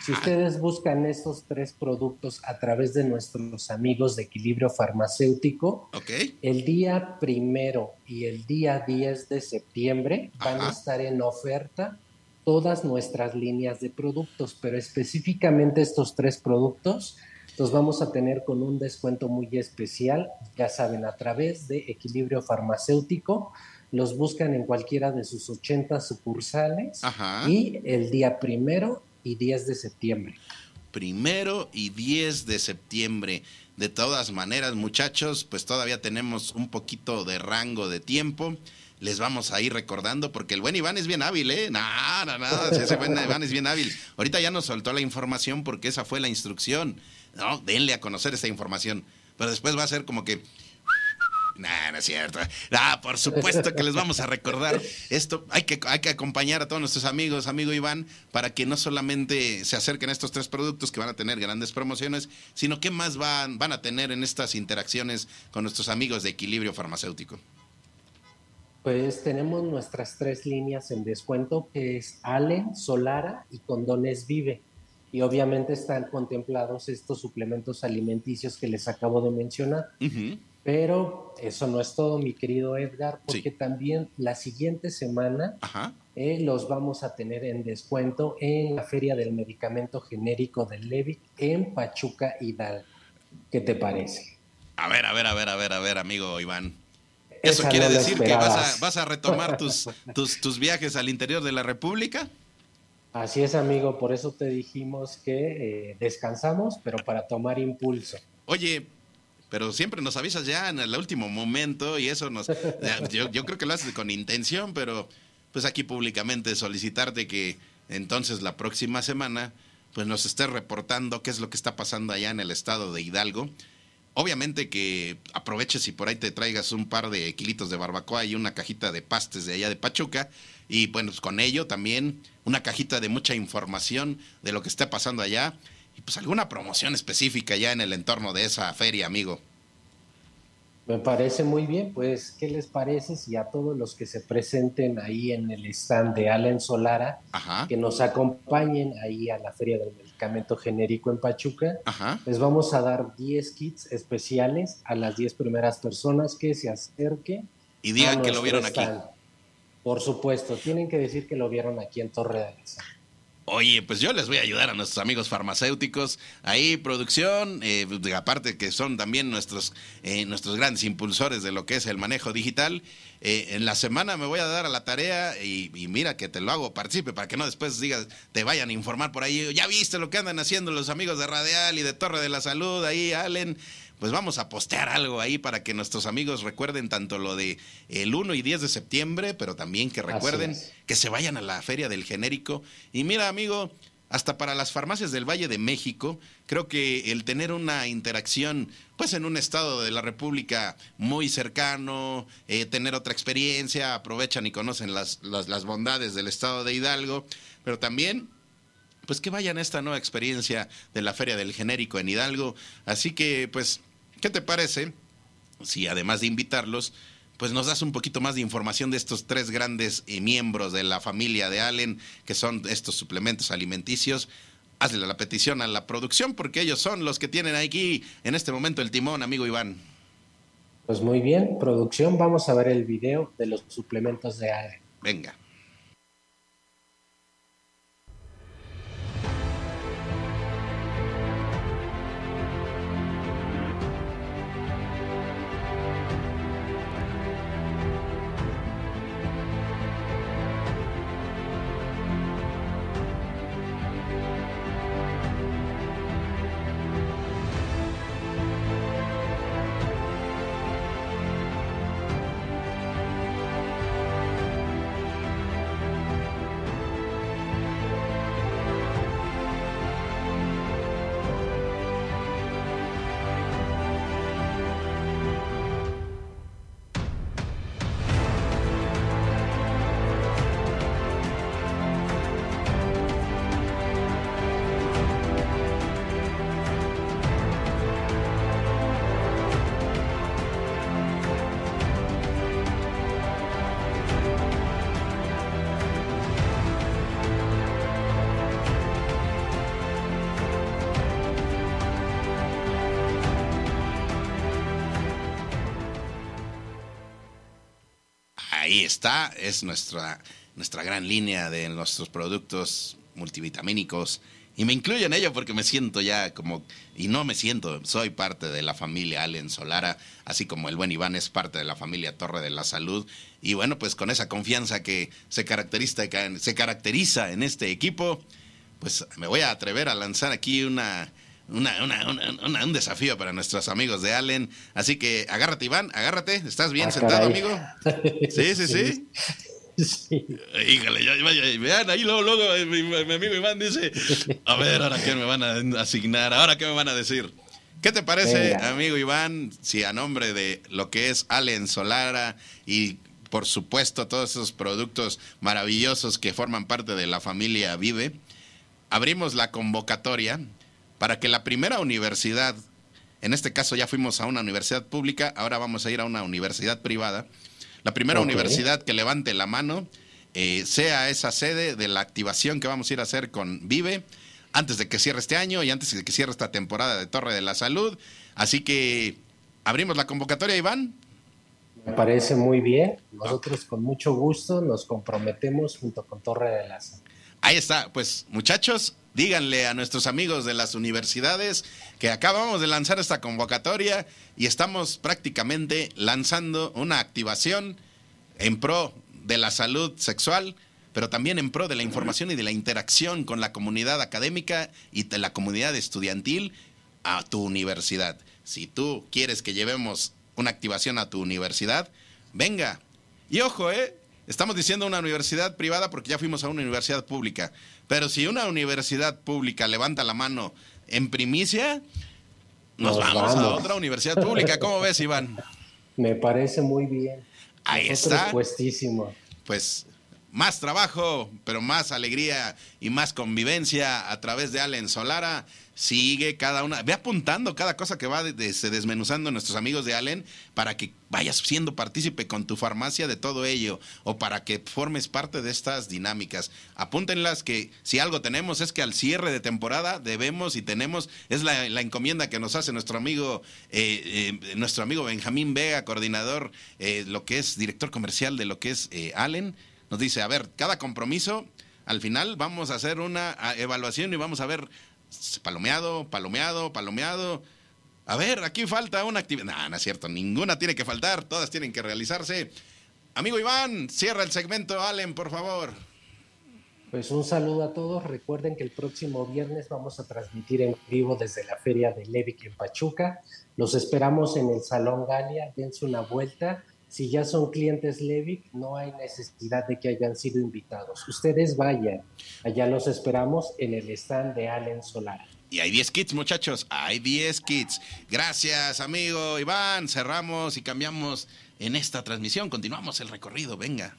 Si ustedes buscan estos tres productos a través de nuestros amigos de Equilibrio Farmacéutico, el día primero y el día 10 de septiembre van a estar en oferta todas nuestras líneas de productos, pero específicamente estos tres productos los vamos a tener con un descuento muy especial, ya saben, a través de Equilibrio Farmacéutico. Los buscan en cualquiera de sus 80 sucursales y el día primero y 10 de septiembre. Primero y 10 de septiembre. De todas maneras, muchachos, pues todavía tenemos un poquito de rango de tiempo les vamos a ir recordando, porque el buen Iván es bien hábil, ¿eh? Nada, nada, ese buen Iván es bien hábil. Ahorita ya nos soltó la información porque esa fue la instrucción. No, denle a conocer esta información. Pero después va a ser como que. Nah, no es cierto. Ah, por supuesto que les vamos a recordar esto. Hay que, hay que acompañar a todos nuestros amigos, amigo Iván, para que no solamente se acerquen a estos tres productos que van a tener grandes promociones, sino que más van, van a tener en estas interacciones con nuestros amigos de Equilibrio Farmacéutico. Pues tenemos nuestras tres líneas en descuento, que es Allen, Solara y Condones Vive. Y obviamente están contemplados estos suplementos alimenticios que les acabo de mencionar. Pero eso no es todo, mi querido Edgar, porque también la siguiente semana eh, los vamos a tener en descuento en la Feria del Medicamento Genérico del Levic en Pachuca Hidalgo. ¿Qué te parece? A ver, a ver, a ver, a ver, a ver, amigo Iván. ¿Eso quiere decir que vas a, retomar tus, tus, viajes al interior de la República? Así es, amigo, por eso te dijimos que eh, descansamos, pero para tomar impulso. Oye, pero siempre nos avisas ya en el último momento y eso nos... yo, yo creo que lo haces con intención, pero pues aquí públicamente solicitarte que entonces la próxima semana pues nos estés reportando qué es lo que está pasando allá en el estado de Hidalgo Obviamente que aproveches y por ahí te traigas un par de kilitos de barbacoa y una cajita de pastes de allá de Pachuca. Y bueno, pues con ello también una cajita de mucha información de lo que está pasando allá. Y pues alguna promoción específica ya en el entorno de esa feria, amigo. Me parece muy bien, pues, ¿qué les parece si a todos los que se presenten ahí en el stand de Allen Solara, que nos acompañen ahí a la Feria del Medicamento Genérico en Pachuca, les vamos a dar 10 kits especiales a las 10 primeras personas que se acerquen. Y digan que lo vieron aquí. Por supuesto, tienen que decir que lo vieron aquí en Torre de Aleza. Oye, pues yo les voy a ayudar a nuestros amigos farmacéuticos. Ahí, producción, eh, aparte que son también nuestros, eh, nuestros grandes impulsores de lo que es el manejo digital. Eh, en la semana me voy a dar a la tarea y, y, mira que te lo hago, participe para que no después digas, te vayan a informar por ahí. Ya viste lo que andan haciendo los amigos de Radial y de Torre de la Salud, ahí, Allen pues vamos a postear algo ahí para que nuestros amigos recuerden tanto lo de el 1 y 10 de septiembre, pero también que recuerden que se vayan a la feria del genérico. Y mira, amigo, hasta para las farmacias del Valle de México, creo que el tener una interacción, pues en un estado de la República muy cercano, eh, tener otra experiencia, aprovechan y conocen las, las, las bondades del estado de Hidalgo, pero también pues que vayan a esta nueva experiencia de la Feria del Genérico en Hidalgo. Así que, pues, ¿Qué te parece si además de invitarlos, pues nos das un poquito más de información de estos tres grandes eh, miembros de la familia de Allen, que son estos suplementos alimenticios? Hazle la petición a la producción porque ellos son los que tienen aquí en este momento el timón, amigo Iván. Pues muy bien, producción, vamos a ver el video de los suplementos de Allen. Venga. Ahí está, es nuestra, nuestra gran línea de nuestros productos multivitamínicos. Y me incluyo en ello porque me siento ya como, y no me siento, soy parte de la familia Allen Solara, así como el buen Iván es parte de la familia Torre de la Salud. Y bueno, pues con esa confianza que se caracteriza, se caracteriza en este equipo, pues me voy a atrever a lanzar aquí una, un desafío para nuestros amigos de Allen. Así que agárrate, Iván, agárrate. ¿Estás bien ah, sentado, amigo? Sí, sí, sí. Sí. Híjole, ya, vean, ahí luego, luego eh, mi, amigo Iván dice, a ver, ahora qué me van a asignar, ahora qué me van a decir. ¿Qué te parece, amigo Iván, si a nombre de lo que es Allen Solara y por supuesto todos esos productos maravillosos que forman parte de la familia Vive, abrimos la convocatoria para que la primera universidad, en este caso ya fuimos a una universidad pública, ahora vamos a ir a una universidad privada, la primera universidad que levante la mano eh, sea esa sede de la activación que vamos a ir a hacer con Vive antes de que cierre este año y antes de que cierre esta temporada de Torre de la Salud. Así que abrimos la convocatoria, Iván. Me parece muy bien. Nosotros con mucho gusto nos comprometemos junto con Torre de la Salud. Ahí está. Pues muchachos, díganle a nuestros amigos de las universidades que acabamos de lanzar esta convocatoria y estamos prácticamente lanzando una activación en pro de la salud sexual, pero también en pro de la información y de la interacción con la comunidad académica y de la comunidad estudiantil a tu universidad. Si tú quieres que llevemos una activación a tu universidad, venga. Y ojo, ¿eh? Estamos diciendo una universidad privada porque ya fuimos a una universidad pública. Pero si una universidad pública levanta la mano en primicia, nos, vamos, a otra universidad pública. ¿Cómo ves, Iván? Me parece muy bien. Ahí está. Puestísimo. Pues más trabajo, pero más alegría y más convivencia a través de Allen Solara sigue cada una, ve apuntando cada cosa que va desmenuzando nuestros amigos de Allen para que vayas siendo partícipe con tu farmacia de todo ello o para que formes parte de estas dinámicas. Apúntenlas que si algo tenemos es que al cierre de temporada debemos y tenemos, es la, encomienda que nos hace nuestro amigo, eh, eh, nuestro amigo Benjamín Vega, coordinador, eh, lo que es director comercial de lo que es Allen, nos dice, a ver, cada compromiso, al final vamos a hacer una evaluación y vamos a ver palomeado, palomeado, palomeado. A ver, aquí falta una actividad. No, es cierto, ninguna tiene que faltar, todas tienen que realizarse. Amigo Iván, cierra el segmento, Allen, por favor. Pues un saludo a todos. Recuerden que el próximo viernes vamos a transmitir en vivo desde la Feria de Levic en Pachuca. Los esperamos en el Salón Galia. Dense una vuelta. Si ya son clientes Levic, no hay necesidad de que hayan sido invitados. Ustedes vayan. Allá los esperamos en el stand de Allen Solar. Y hay 10 kits, muchachos. Hay 10 kits. Gracias, amigo Iván. Cerramos y cambiamos en esta transmisión. Continuamos el recorrido. Venga.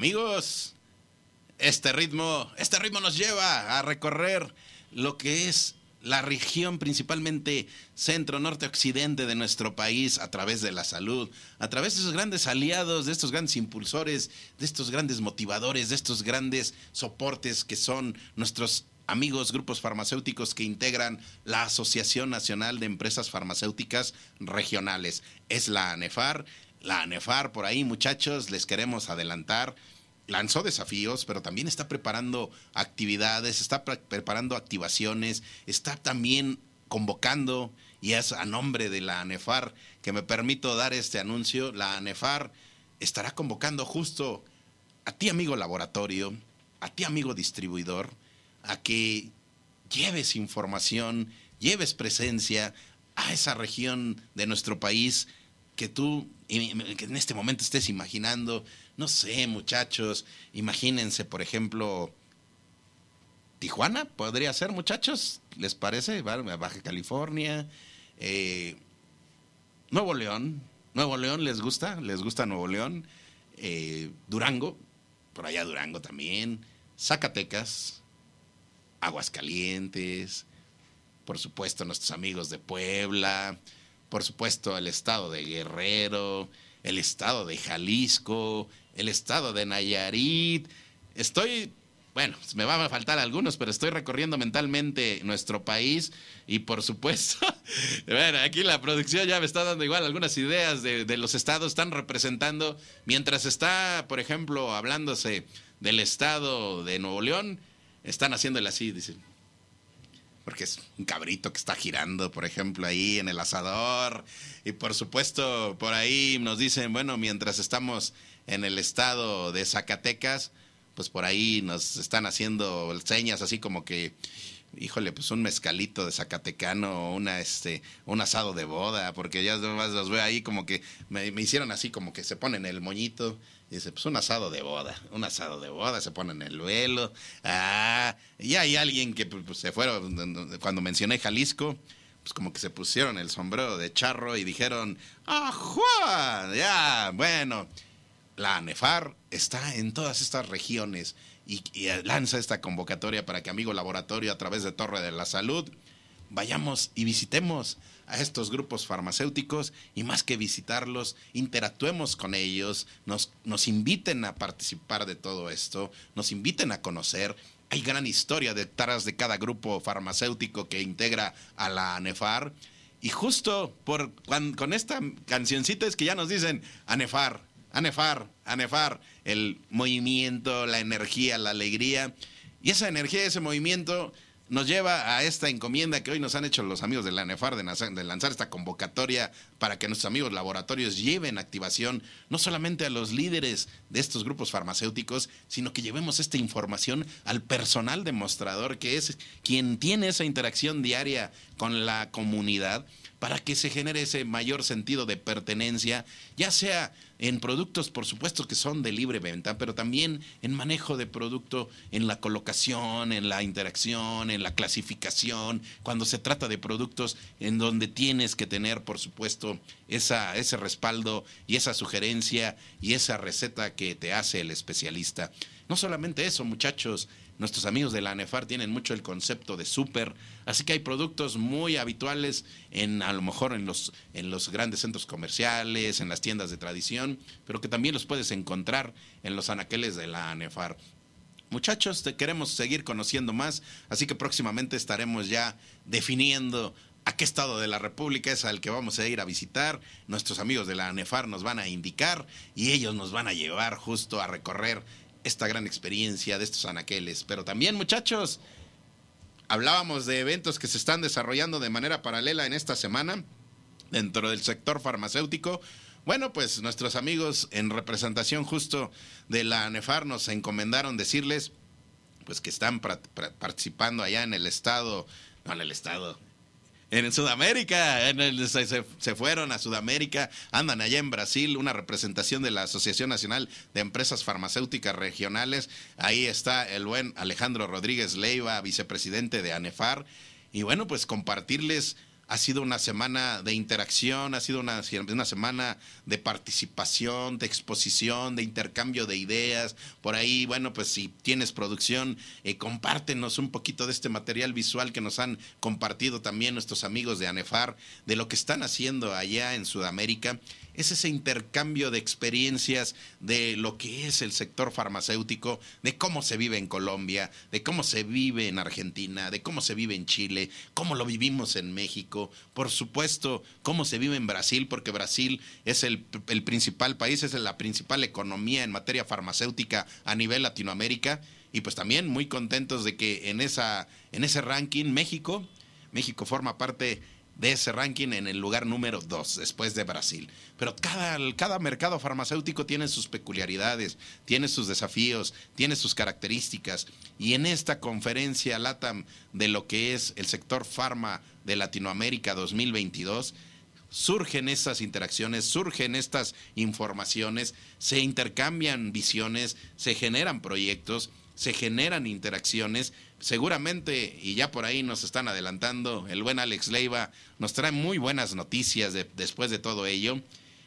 Amigos, este ritmo, este ritmo nos lleva a recorrer lo que es la región principalmente centro, norte, occidente de nuestro país a través de la salud, a través de esos grandes aliados, de estos grandes impulsores, de estos grandes motivadores, de estos grandes soportes que son nuestros amigos grupos farmacéuticos que integran la Asociación Nacional de Empresas Farmacéuticas Regionales. Es la ANEFAR la ANEFAR por ahí, muchachos, les queremos adelantar. Lanzó desafíos, pero también está preparando actividades, está preparando activaciones, está también convocando, y es a nombre de la ANEFAR que me permito dar este anuncio, la ANEFAR estará convocando justo a ti amigo laboratorio, a ti amigo distribuidor, a que lleves información, lleves presencia a esa región de nuestro país que tú que en este momento estés imaginando, no sé, muchachos, imagínense, por ejemplo, Tijuana, podría ser, muchachos, ¿les parece? Baja California, eh, Nuevo León, Nuevo León, ¿les gusta? ¿Les gusta Nuevo León? Eh, Durango, por allá Durango también, Zacatecas, Aguascalientes, por supuesto nuestros amigos de Puebla, por supuesto el estado de Guerrero, el estado de Jalisco, el estado de Nayarit. Estoy, bueno, me van a faltar algunos, pero estoy recorriendo mentalmente nuestro país y por supuesto, bueno, aquí la producción ya me está dando igual algunas ideas de, de los estados, están representando, mientras está, por ejemplo, hablándose del estado de Nuevo León, están haciéndole así, dicen, porque es un cabrito que está girando, por ejemplo, ahí en el asador. Y por supuesto, por ahí nos dicen, bueno, mientras estamos en el estado de Zacatecas, pues por ahí nos están haciendo señas así como que, híjole, pues un mezcalito de Zacatecano, una, este, un asado de boda, porque ya los veo ahí como que me, me hicieron así como que se ponen el moñito Dice, pues un asado de boda, un asado de boda, se ponen el velo. Ah, y hay alguien que pues, se fueron, cuando mencioné Jalisco, pues como que se pusieron el sombrero de charro y dijeron, ¡ah, Ya, bueno, la ANEFAR está en todas estas regiones y, y lanza esta convocatoria para que Amigo Laboratorio, a través de Torre de la Salud, vayamos y visitemos a estos grupos farmacéuticos y más que visitarlos, interactuemos con ellos, nos, nos inviten a participar de todo esto, nos inviten a conocer. Hay gran historia detrás de cada grupo farmacéutico que integra a la ANEFAR. Y justo por, con, esta cancioncita es que ya nos dicen ANEFAR, ANEFAR, ANEFAR, el movimiento, la energía, la alegría. Y esa energía, ese movimiento nos lleva a esta encomienda que hoy nos han hecho los amigos de la NEFAR de, lanzar esta convocatoria para que nuestros amigos laboratorios lleven activación no solamente a los líderes de estos grupos farmacéuticos, sino que llevemos esta información al personal demostrador, que es quien tiene esa interacción diaria con la comunidad para que se genere ese mayor sentido de pertenencia, ya sea en productos, por supuesto, que son de libre venta, pero también en manejo de producto, en la colocación, en la interacción, en la clasificación, cuando se trata de productos en donde tienes que tener, por supuesto, esa, ese respaldo y esa sugerencia y esa receta que te hace el especialista. No solamente eso, muchachos, Nuestros amigos de la ANEFAR tienen mucho el concepto de súper, así que hay productos muy habituales en a lo mejor en los en los grandes centros comerciales, en las tiendas de tradición, pero que también los puedes encontrar en los anaqueles de la ANEFAR. Muchachos, te queremos seguir conociendo más, así que próximamente estaremos ya definiendo a qué estado de la República es al que vamos a ir a visitar. Nuestros amigos de la ANEFAR nos van a indicar y ellos nos van a llevar justo a recorrer esta gran experiencia de estos anaqueles. Pero también, muchachos, hablábamos de eventos que se están desarrollando de manera paralela en esta semana dentro del sector farmacéutico. Bueno, pues nuestros amigos en representación justo de la ANEFAR nos encomendaron decirles pues que están participando allá en el estado, no en el estado, en Sudamérica, en se, fueron a Sudamérica, andan allá en Brasil, una representación de la Asociación Nacional de Empresas Farmacéuticas Regionales. Ahí está el buen Alejandro Rodríguez Leiva, vicepresidente de ANEFAR. Y bueno, pues compartirles ha sido una semana de interacción, ha sido una, semana de participación, de exposición, de intercambio de ideas. Por ahí, bueno, pues si tienes producción, eh, compártenos un poquito de este material visual que nos han compartido también nuestros amigos de ANEFAR, de lo que están haciendo allá en Sudamérica es ese intercambio de experiencias de lo que es el sector farmacéutico, de cómo se vive en Colombia, de cómo se vive en Argentina, de cómo se vive en Chile, cómo lo vivimos en México, por supuesto, cómo se vive en Brasil, porque Brasil es el, principal país, es la principal economía en materia farmacéutica a nivel Latinoamérica. Y pues también muy contentos de que en, esa, en ese ranking México, México forma parte de ese ranking en el lugar número 2, después de Brasil. Pero cada, cada mercado farmacéutico tiene sus peculiaridades, tiene sus desafíos, tiene sus características. Y en esta conferencia LATAM de lo que es el sector farma de Latinoamérica 2022, surgen estas interacciones, surgen estas informaciones, se intercambian visiones, se generan proyectos, se generan interacciones. Seguramente, y ya por ahí nos están adelantando, el buen Alex Leiva nos trae muy buenas noticias después de todo ello.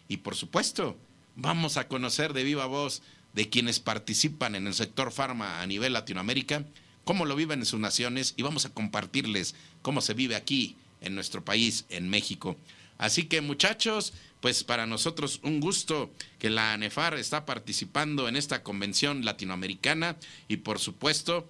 Y por supuesto, vamos a conocer de viva voz de quienes participan en el sector farma a nivel Latinoamérica, cómo lo viven en sus naciones y vamos a compartirles cómo se vive aquí en nuestro país, en México. Así que muchachos, pues para nosotros un gusto que la ANEFAR está participando en esta convención latinoamericana y por supuesto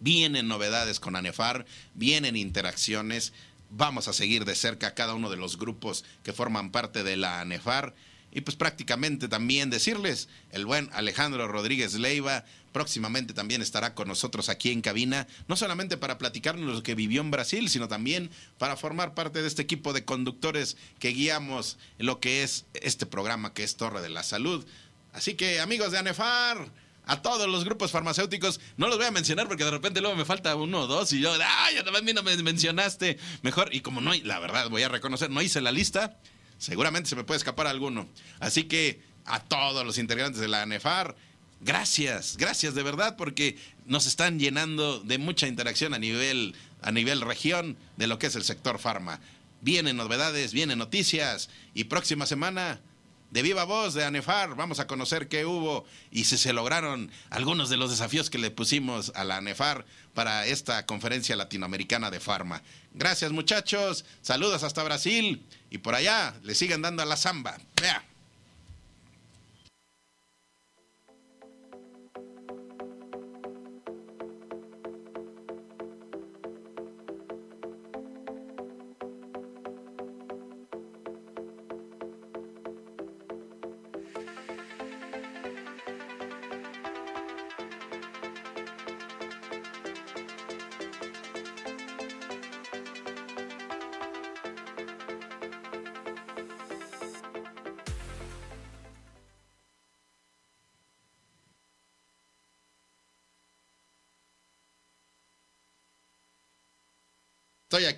vienen novedades con ANEFAR, vienen interacciones, vamos a seguir de cerca cada uno de los grupos que forman parte de la ANEFAR y pues prácticamente también decirles, el buen Alejandro Rodríguez Leiva próximamente también estará con nosotros aquí en cabina, no solamente para platicarnos lo que vivió en Brasil, sino también para formar parte de este equipo de conductores que guiamos lo que es este programa que es Torre de la Salud. Así que amigos de ANEFAR, a todos los grupos farmacéuticos. No los voy a mencionar porque de repente luego me falta uno o dos y yo, ay, también no me mencionaste. Mejor, y como no, la verdad voy a reconocer, no hice la lista, seguramente se me puede escapar alguno. Así que a todos los integrantes de la ANEFAR, gracias, gracias de verdad porque nos están llenando de mucha interacción a nivel, a nivel región de lo que es el sector farma. Vienen novedades, vienen noticias y próxima semana de viva voz de ANEFAR vamos a conocer qué hubo y si se lograron algunos de los desafíos que le pusimos a la ANEFAR para esta conferencia latinoamericana de farma. Gracias muchachos, saludos hasta Brasil y por allá le siguen dando a la zamba. Vea.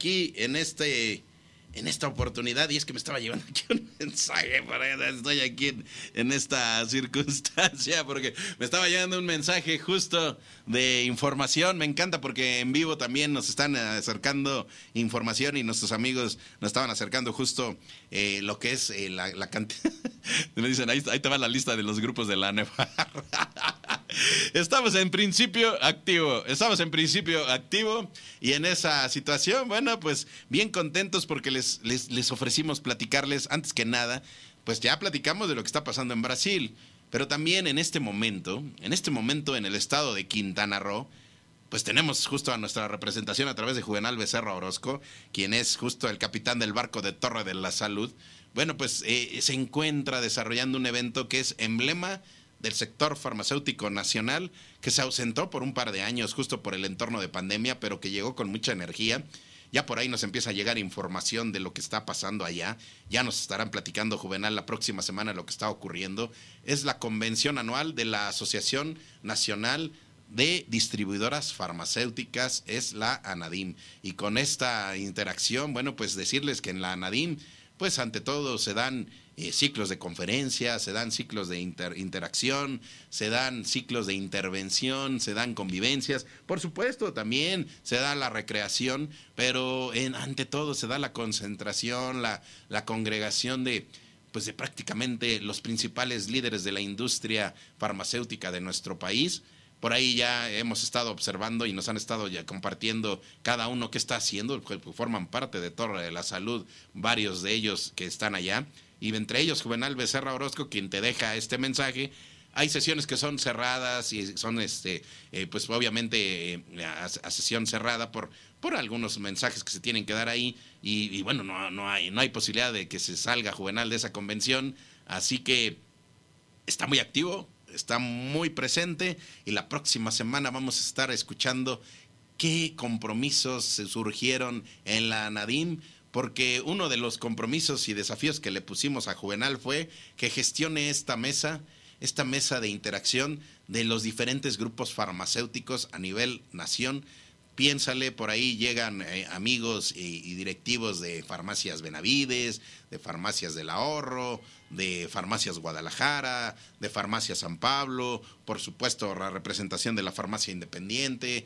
Aquí en este en esta oportunidad y es que me estaba llevando aquí un mensaje para estoy aquí en, esta circunstancia porque me estaba llevando un mensaje justo de información. Me encanta porque en vivo también nos están acercando información y nuestros amigos nos estaban acercando justo eh, lo que es eh, la, la, cantidad me dicen ahí, ahí te va la lista de los grupos de la NEFAR Estamos en principio activo, estamos en principio activo y en esa situación, bueno, pues bien contentos porque les, les, ofrecimos platicarles, antes que nada, pues ya platicamos de lo que está pasando en Brasil, pero también en este momento, en este momento en el estado de Quintana Roo, pues tenemos justo a nuestra representación a través de Juvenal Becerra Orozco, quien es justo el capitán del barco de Torre de la Salud. Bueno, pues eh, se encuentra desarrollando un evento que es emblema del sector farmacéutico nacional que se ausentó por un par de años justo por el entorno de pandemia, pero que llegó con mucha energía. Ya por ahí nos empieza a llegar información de lo que está pasando allá. Ya nos estarán platicando Juvenal la próxima semana lo que está ocurriendo. Es la convención anual de la Asociación Nacional de Distribuidoras Farmacéuticas, es la ANADIM. Y con esta interacción, bueno, pues decirles que en la ANADIM, pues ante todo se dan eh, ciclos de conferencias, se dan ciclos de interacción, se dan ciclos de intervención, se dan convivencias. Por supuesto, también se da la recreación, pero en, ante todo se da la concentración, la, congregación de pues de prácticamente los principales líderes de la industria farmacéutica de nuestro país. Por ahí ya hemos estado observando y nos han estado ya compartiendo cada uno qué está haciendo, pues, forman parte de Torre de la Salud, varios de ellos que están allá y entre ellos Juvenal Becerra Orozco, quien te deja este mensaje. Hay sesiones que son cerradas y son, este, eh, pues obviamente eh, a, sesión cerrada por, por algunos mensajes que se tienen que dar ahí y, bueno, no, no, hay, no hay posibilidad de que se salga Juvenal de esa convención, así que está muy activo, está muy presente y la próxima semana vamos a estar escuchando qué compromisos surgieron en la Nadim porque uno de los compromisos y desafíos que le pusimos a Juvenal fue que gestione esta mesa, esta mesa de interacción de los diferentes grupos farmacéuticos a nivel nación, piénsale, por ahí llegan eh, amigos y, directivos de farmacias Benavides, de farmacias del ahorro, de farmacias Guadalajara, de farmacias San Pablo, por supuesto la representación de la farmacia independiente,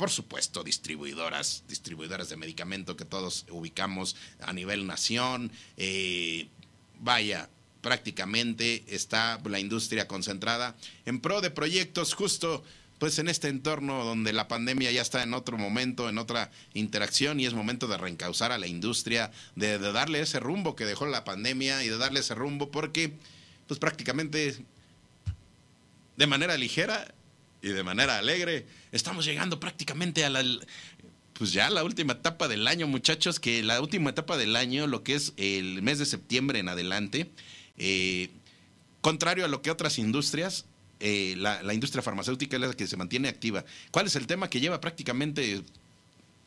por supuesto distribuidoras, distribuidoras de medicamento que todos ubicamos a nivel nación. Eh, vaya, prácticamente está la industria concentrada en pro de proyectos justo pues en este entorno donde la pandemia ya está en otro momento, en otra interacción y es momento de reencauzar a la industria, de, darle ese rumbo que dejó la pandemia y de darle ese rumbo porque pues prácticamente de manera ligera y de manera alegre estamos llegando prácticamente a la pues ya la última etapa del año, muchachos, que la última etapa del año, lo que es el mes de septiembre en adelante, eh, contrario a lo que otras industrias, eh, la, industria farmacéutica es la que se mantiene activa. ¿Cuál es el tema que lleva prácticamente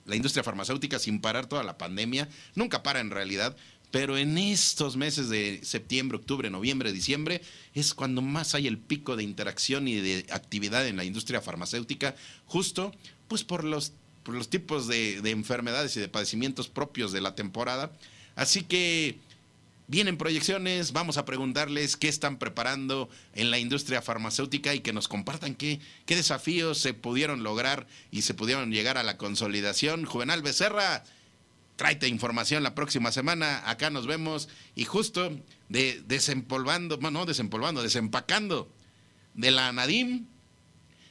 la industria farmacéutica sin parar toda la pandemia? Nunca para en realidad, pero en estos meses de septiembre, octubre, noviembre, diciembre, es cuando más hay el pico de interacción y de actividad en la industria farmacéutica, justo pues por los, por los tipos de, de enfermedades y de padecimientos propios de la temporada. Así que Vienen proyecciones, vamos a preguntarles qué están preparando en la industria farmacéutica y que nos compartan qué, qué desafíos se pudieron lograr y se pudieron llegar a la consolidación. Juvenal Becerra, tráete información la próxima semana, acá nos vemos y justo de desempolvando, no desempolvando, desempacando de la Nadim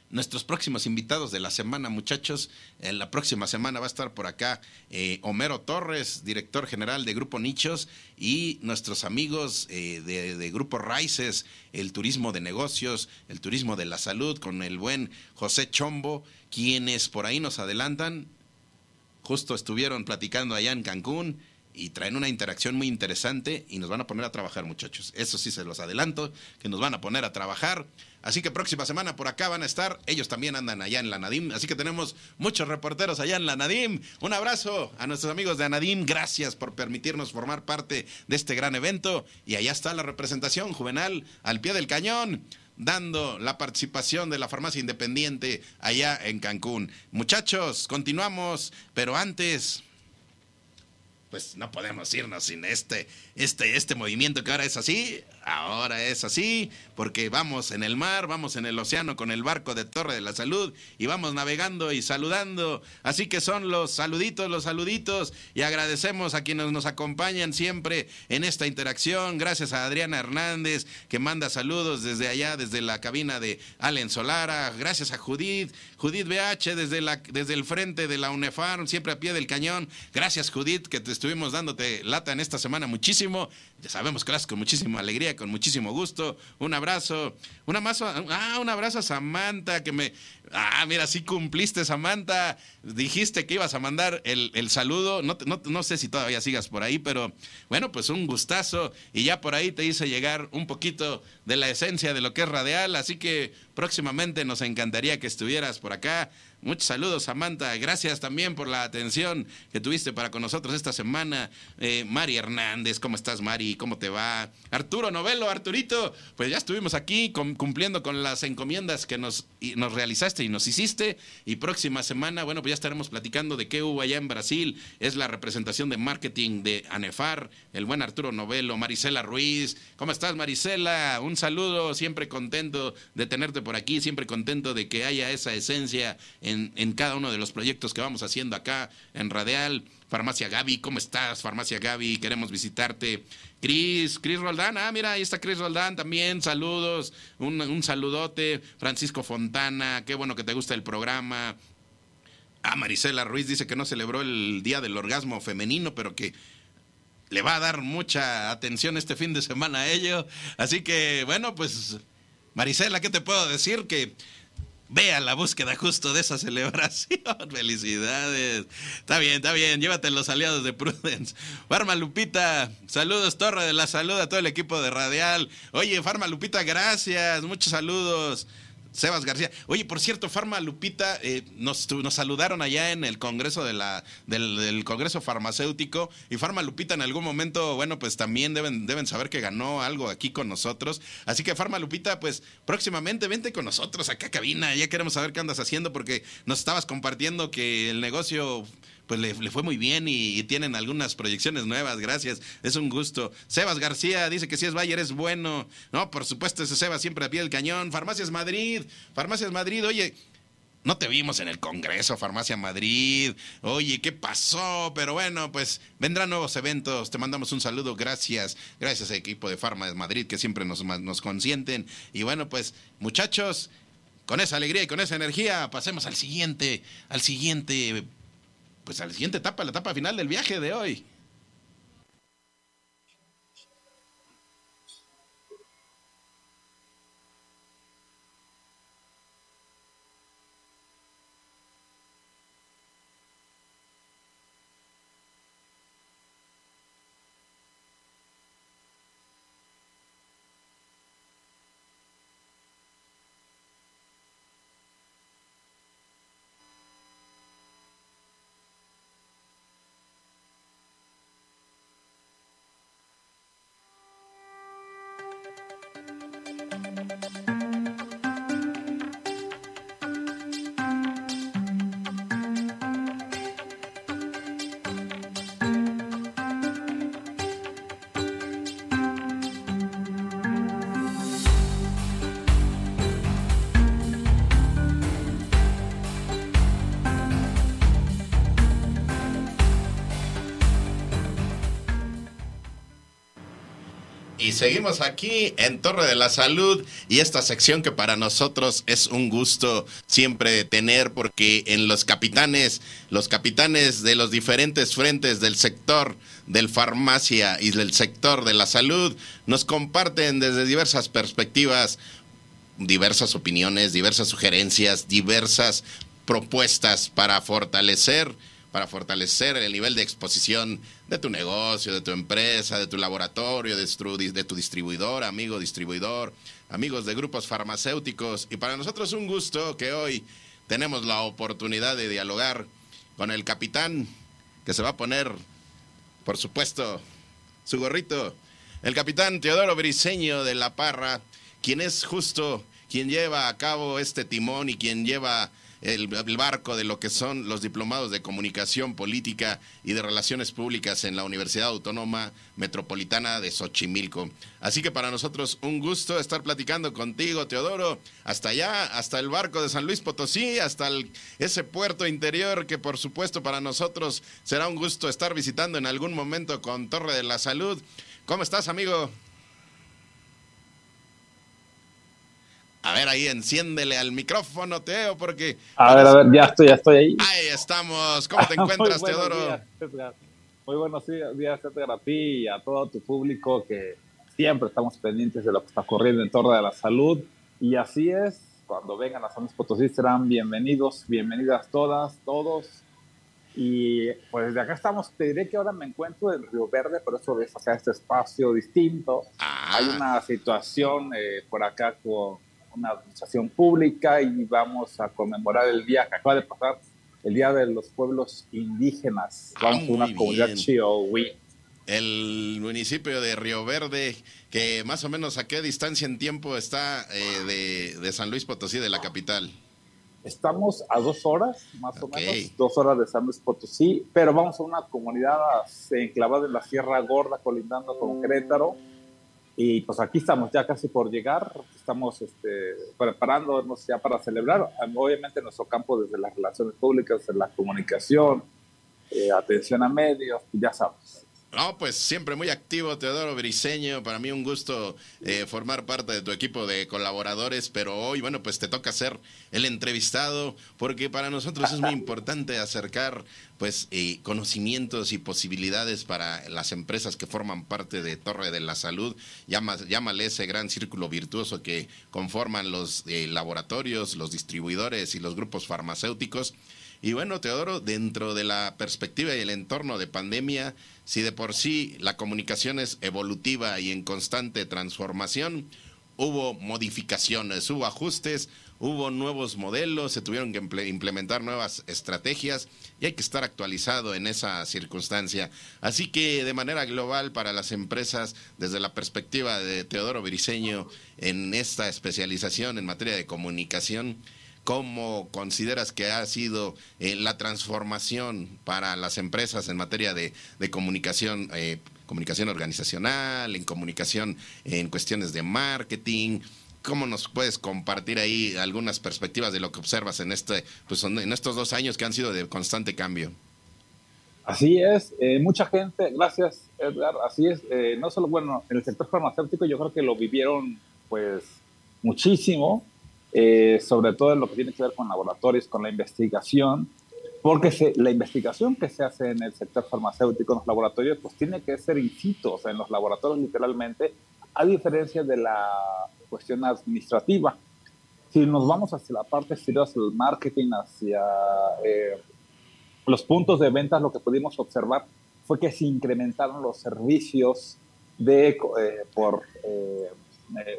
nuestros próximos invitados de la semana, muchachos. En la próxima semana va a estar por acá eh, Homero Torres, director general de Grupo Nichos, y nuestros amigos eh, de, Grupo Raices, el turismo de negocios, el turismo de la salud, con el buen José Chombo, quienes por ahí nos adelantan. Justo estuvieron platicando allá en Cancún y traen una interacción muy interesante y nos van a poner a trabajar, muchachos. Eso sí se los adelanto, que nos van a poner a trabajar. Así que próxima semana por acá van a estar. Ellos también andan allá en la Nadim. Así que tenemos muchos reporteros allá en la Nadim. Un abrazo a nuestros amigos de Anadim. Gracias por permitirnos formar parte de este gran evento. Y allá está la representación juvenal al pie del cañón dando la participación de la farmacia independiente allá en Cancún. Muchachos, continuamos, pero antes pues no podemos irnos sin este, este, este movimiento que ahora es así, ahora es así, porque vamos en el mar, vamos en el océano con el barco de Torre de la Salud y vamos navegando y saludando. Así que son los saluditos, los saluditos y agradecemos a quienes nos acompañan siempre en esta interacción. Gracias a Adriana Hernández que manda saludos desde allá, desde la cabina de Allen Solara. Gracias a Judith, Judith BH desde, la, desde el frente de la UNEFARM, siempre a pie del cañón. Gracias Judith que te estuvimos dándote lata en esta semana muchísimo. Ya sabemos que lo haces con muchísima alegría, con muchísimo gusto. Un abrazo. Una más, ah, un abrazo a Samantha que me Ah, mira, sí cumpliste, Samantha. Dijiste que ibas a mandar el, saludo. No, sé si todavía sigas por ahí, pero bueno, pues un gustazo. Y ya por ahí te hice llegar un poquito de la esencia de lo que es radial. Así que próximamente nos encantaría que estuvieras por acá. Muchos saludos, Samantha. Gracias también por la atención que tuviste para con nosotros esta semana. Eh, Mari Hernández, ¿cómo estás, Mari? ¿Cómo te va? Arturo Novelo, Arturito, pues ya estuvimos aquí cumpliendo con las encomiendas que nos, nos realizaste y nos hiciste. Y próxima semana, bueno, pues ya estaremos platicando de qué hubo allá en Brasil. Es la representación de marketing de ANEFAR, el buen Arturo Novelo, Marisela Ruiz. ¿Cómo estás, Marisela? Un saludo, siempre contento de tenerte por aquí, siempre contento de que haya esa esencia en, cada uno de los proyectos que vamos haciendo acá en Radial. Farmacia Gaby, ¿cómo estás? Farmacia Gaby, queremos visitarte. Cris, Cris Roldán, ah, mira, ahí está Cris Roldán también, saludos, un, un, saludote. Francisco Fontana, qué bueno que te gusta el programa. Ah, Marisela Ruiz dice que no celebró el Día del Orgasmo Femenino, pero que le va a dar mucha atención este fin de semana a ello. Así que, bueno, pues, Marisela, ¿qué te puedo decir? Que vea la búsqueda justo de esa celebración. Felicidades. Está bien, está bien. Llévate los aliados de Prudence. Farma Lupita, saludos, Torre de la Salud a todo el equipo de Radial. Oye, Farma Lupita, gracias. Muchos saludos. Sebas García. Oye, por cierto, Farma Lupita, eh, nos, saludaron allá en el Congreso del, Congreso Farmacéutico y Farma Lupita en algún momento, bueno, pues también deben, deben saber que ganó algo aquí con nosotros. Así que Farma Lupita, pues próximamente vente con nosotros acá a cabina, ya queremos saber qué andas haciendo porque nos estabas compartiendo que el negocio pues le, fue muy bien y, tienen algunas proyecciones nuevas, gracias, es un gusto. Sebas García dice que si es Bayer es bueno, no, por supuesto ese Sebas siempre a pie del cañón, Farmacias Madrid, Farmacias Madrid, oye, no te vimos en el Congreso Farmacia Madrid. Oye, ¿qué pasó? Pero bueno, pues vendrán nuevos eventos. Te mandamos un saludo. Gracias. Gracias al equipo de Farmacias Madrid que siempre nos, nos consienten. Y bueno, pues muchachos, con esa alegría y con esa energía, pasemos al siguiente, al siguiente pues a la siguiente etapa, la etapa final del viaje de hoy. Y seguimos aquí en Torre de la Salud. Y esta sección que para nosotros es un gusto siempre tener porque en los capitanes, los capitanes de los diferentes frentes del sector del farmacia y del sector de la salud nos comparten desde diversas perspectivas diversas opiniones, diversas sugerencias, diversas propuestas para fortalecer para fortalecer el nivel de exposición de tu negocio, de tu empresa, de tu laboratorio, de tu, distribuidor, amigo distribuidor, amigos de grupos farmacéuticos. Y para nosotros es un gusto que hoy tenemos la oportunidad de dialogar con el capitán que se va a poner, por supuesto, su gorrito, el capitán Teodoro Briseño de La Parra, quien es justo quien lleva a cabo este timón y quien lleva el, barco de lo que son los diplomados de comunicación política y de relaciones públicas en la Universidad Autónoma Metropolitana de Xochimilco. Así que para nosotros un gusto estar platicando contigo, Teodoro, hasta allá, hasta el barco de San Luis Potosí, hasta ese puerto interior que por supuesto para nosotros será un gusto estar visitando en algún momento con Torre de la Salud. ¿Cómo estás, amigo? A ver, ahí enciéndele al micrófono, Teo, porque... A ver, a ver, ya estoy, ya estoy ahí. Ahí estamos. ¿Cómo te encuentras, Teodoro? Muy buenos días, Edgar, a ti y a todo tu público que siempre estamos pendientes de lo que está ocurriendo en torno de la salud. Y así es, cuando vengan a San Luis Potosí serán bienvenidos, bienvenidas todas, todos. Y pues desde acá estamos, te diré que ahora me encuentro en Río Verde, por eso ves acá este espacio distinto. Ah. Hay una situación eh, por acá con una administración pública y vamos a conmemorar el día que acaba de pasar, el Día de los Pueblos Indígenas. Ah, vamos a una comunidad chihuahua. El municipio de Río Verde, que más o menos a qué distancia en tiempo está eh, de, San Luis Potosí, de la capital. Estamos a dos horas, más o menos, dos horas de San Luis Potosí, pero vamos a una comunidad enclavada en la Sierra Gorda, colindando con Querétaro y pues aquí estamos ya casi por llegar, estamos este, preparándonos ya para celebrar. Obviamente nuestro campo desde las relaciones públicas, en la comunicación, eh, atención a medios, ya sabes. No, pues siempre muy activo, Teodoro Briseño. Para mí un gusto eh, formar parte de tu equipo de colaboradores, pero hoy, bueno, pues te toca ser el entrevistado, porque para nosotros es muy importante acercar, pues, eh, conocimientos y posibilidades para las empresas que forman parte de Torre de la Salud. llámale ese gran círculo virtuoso que conforman los eh, laboratorios, los distribuidores y los grupos farmacéuticos. Y bueno, Teodoro, dentro de la perspectiva y el entorno de pandemia, si de por sí la comunicación es evolutiva y en constante transformación, hubo modificaciones, hubo ajustes, hubo nuevos modelos, se tuvieron que implementar nuevas estrategias y hay que estar actualizado en esa circunstancia. Así que de manera global para las empresas, desde la perspectiva de Teodoro Briseño en esta especialización en materia de comunicación, ¿Cómo consideras que ha sido eh, la transformación para las empresas en materia de, comunicación, eh, comunicación organizacional, en comunicación en cuestiones de marketing? ¿Cómo nos puedes compartir ahí algunas perspectivas de lo que observas en, este, pues, en estos dos años que han sido de constante cambio? Así es, eh, mucha gente, gracias Edgar, así es, no solo, bueno, en el sector farmacéutico yo creo que lo vivieron pues muchísimo, eh, sobre todo en lo que tiene que ver con laboratorios, con la investigación, porque la investigación que se hace en el sector farmacéutico, en los laboratorios, pues tiene que ser in situ, o sea, en los laboratorios literalmente, a diferencia de la cuestión administrativa. Si nos vamos hacia la parte exterior, hacia el marketing, hacia eh, los puntos de ventas, lo que pudimos observar fue que se incrementaron los servicios de, eh, por eh,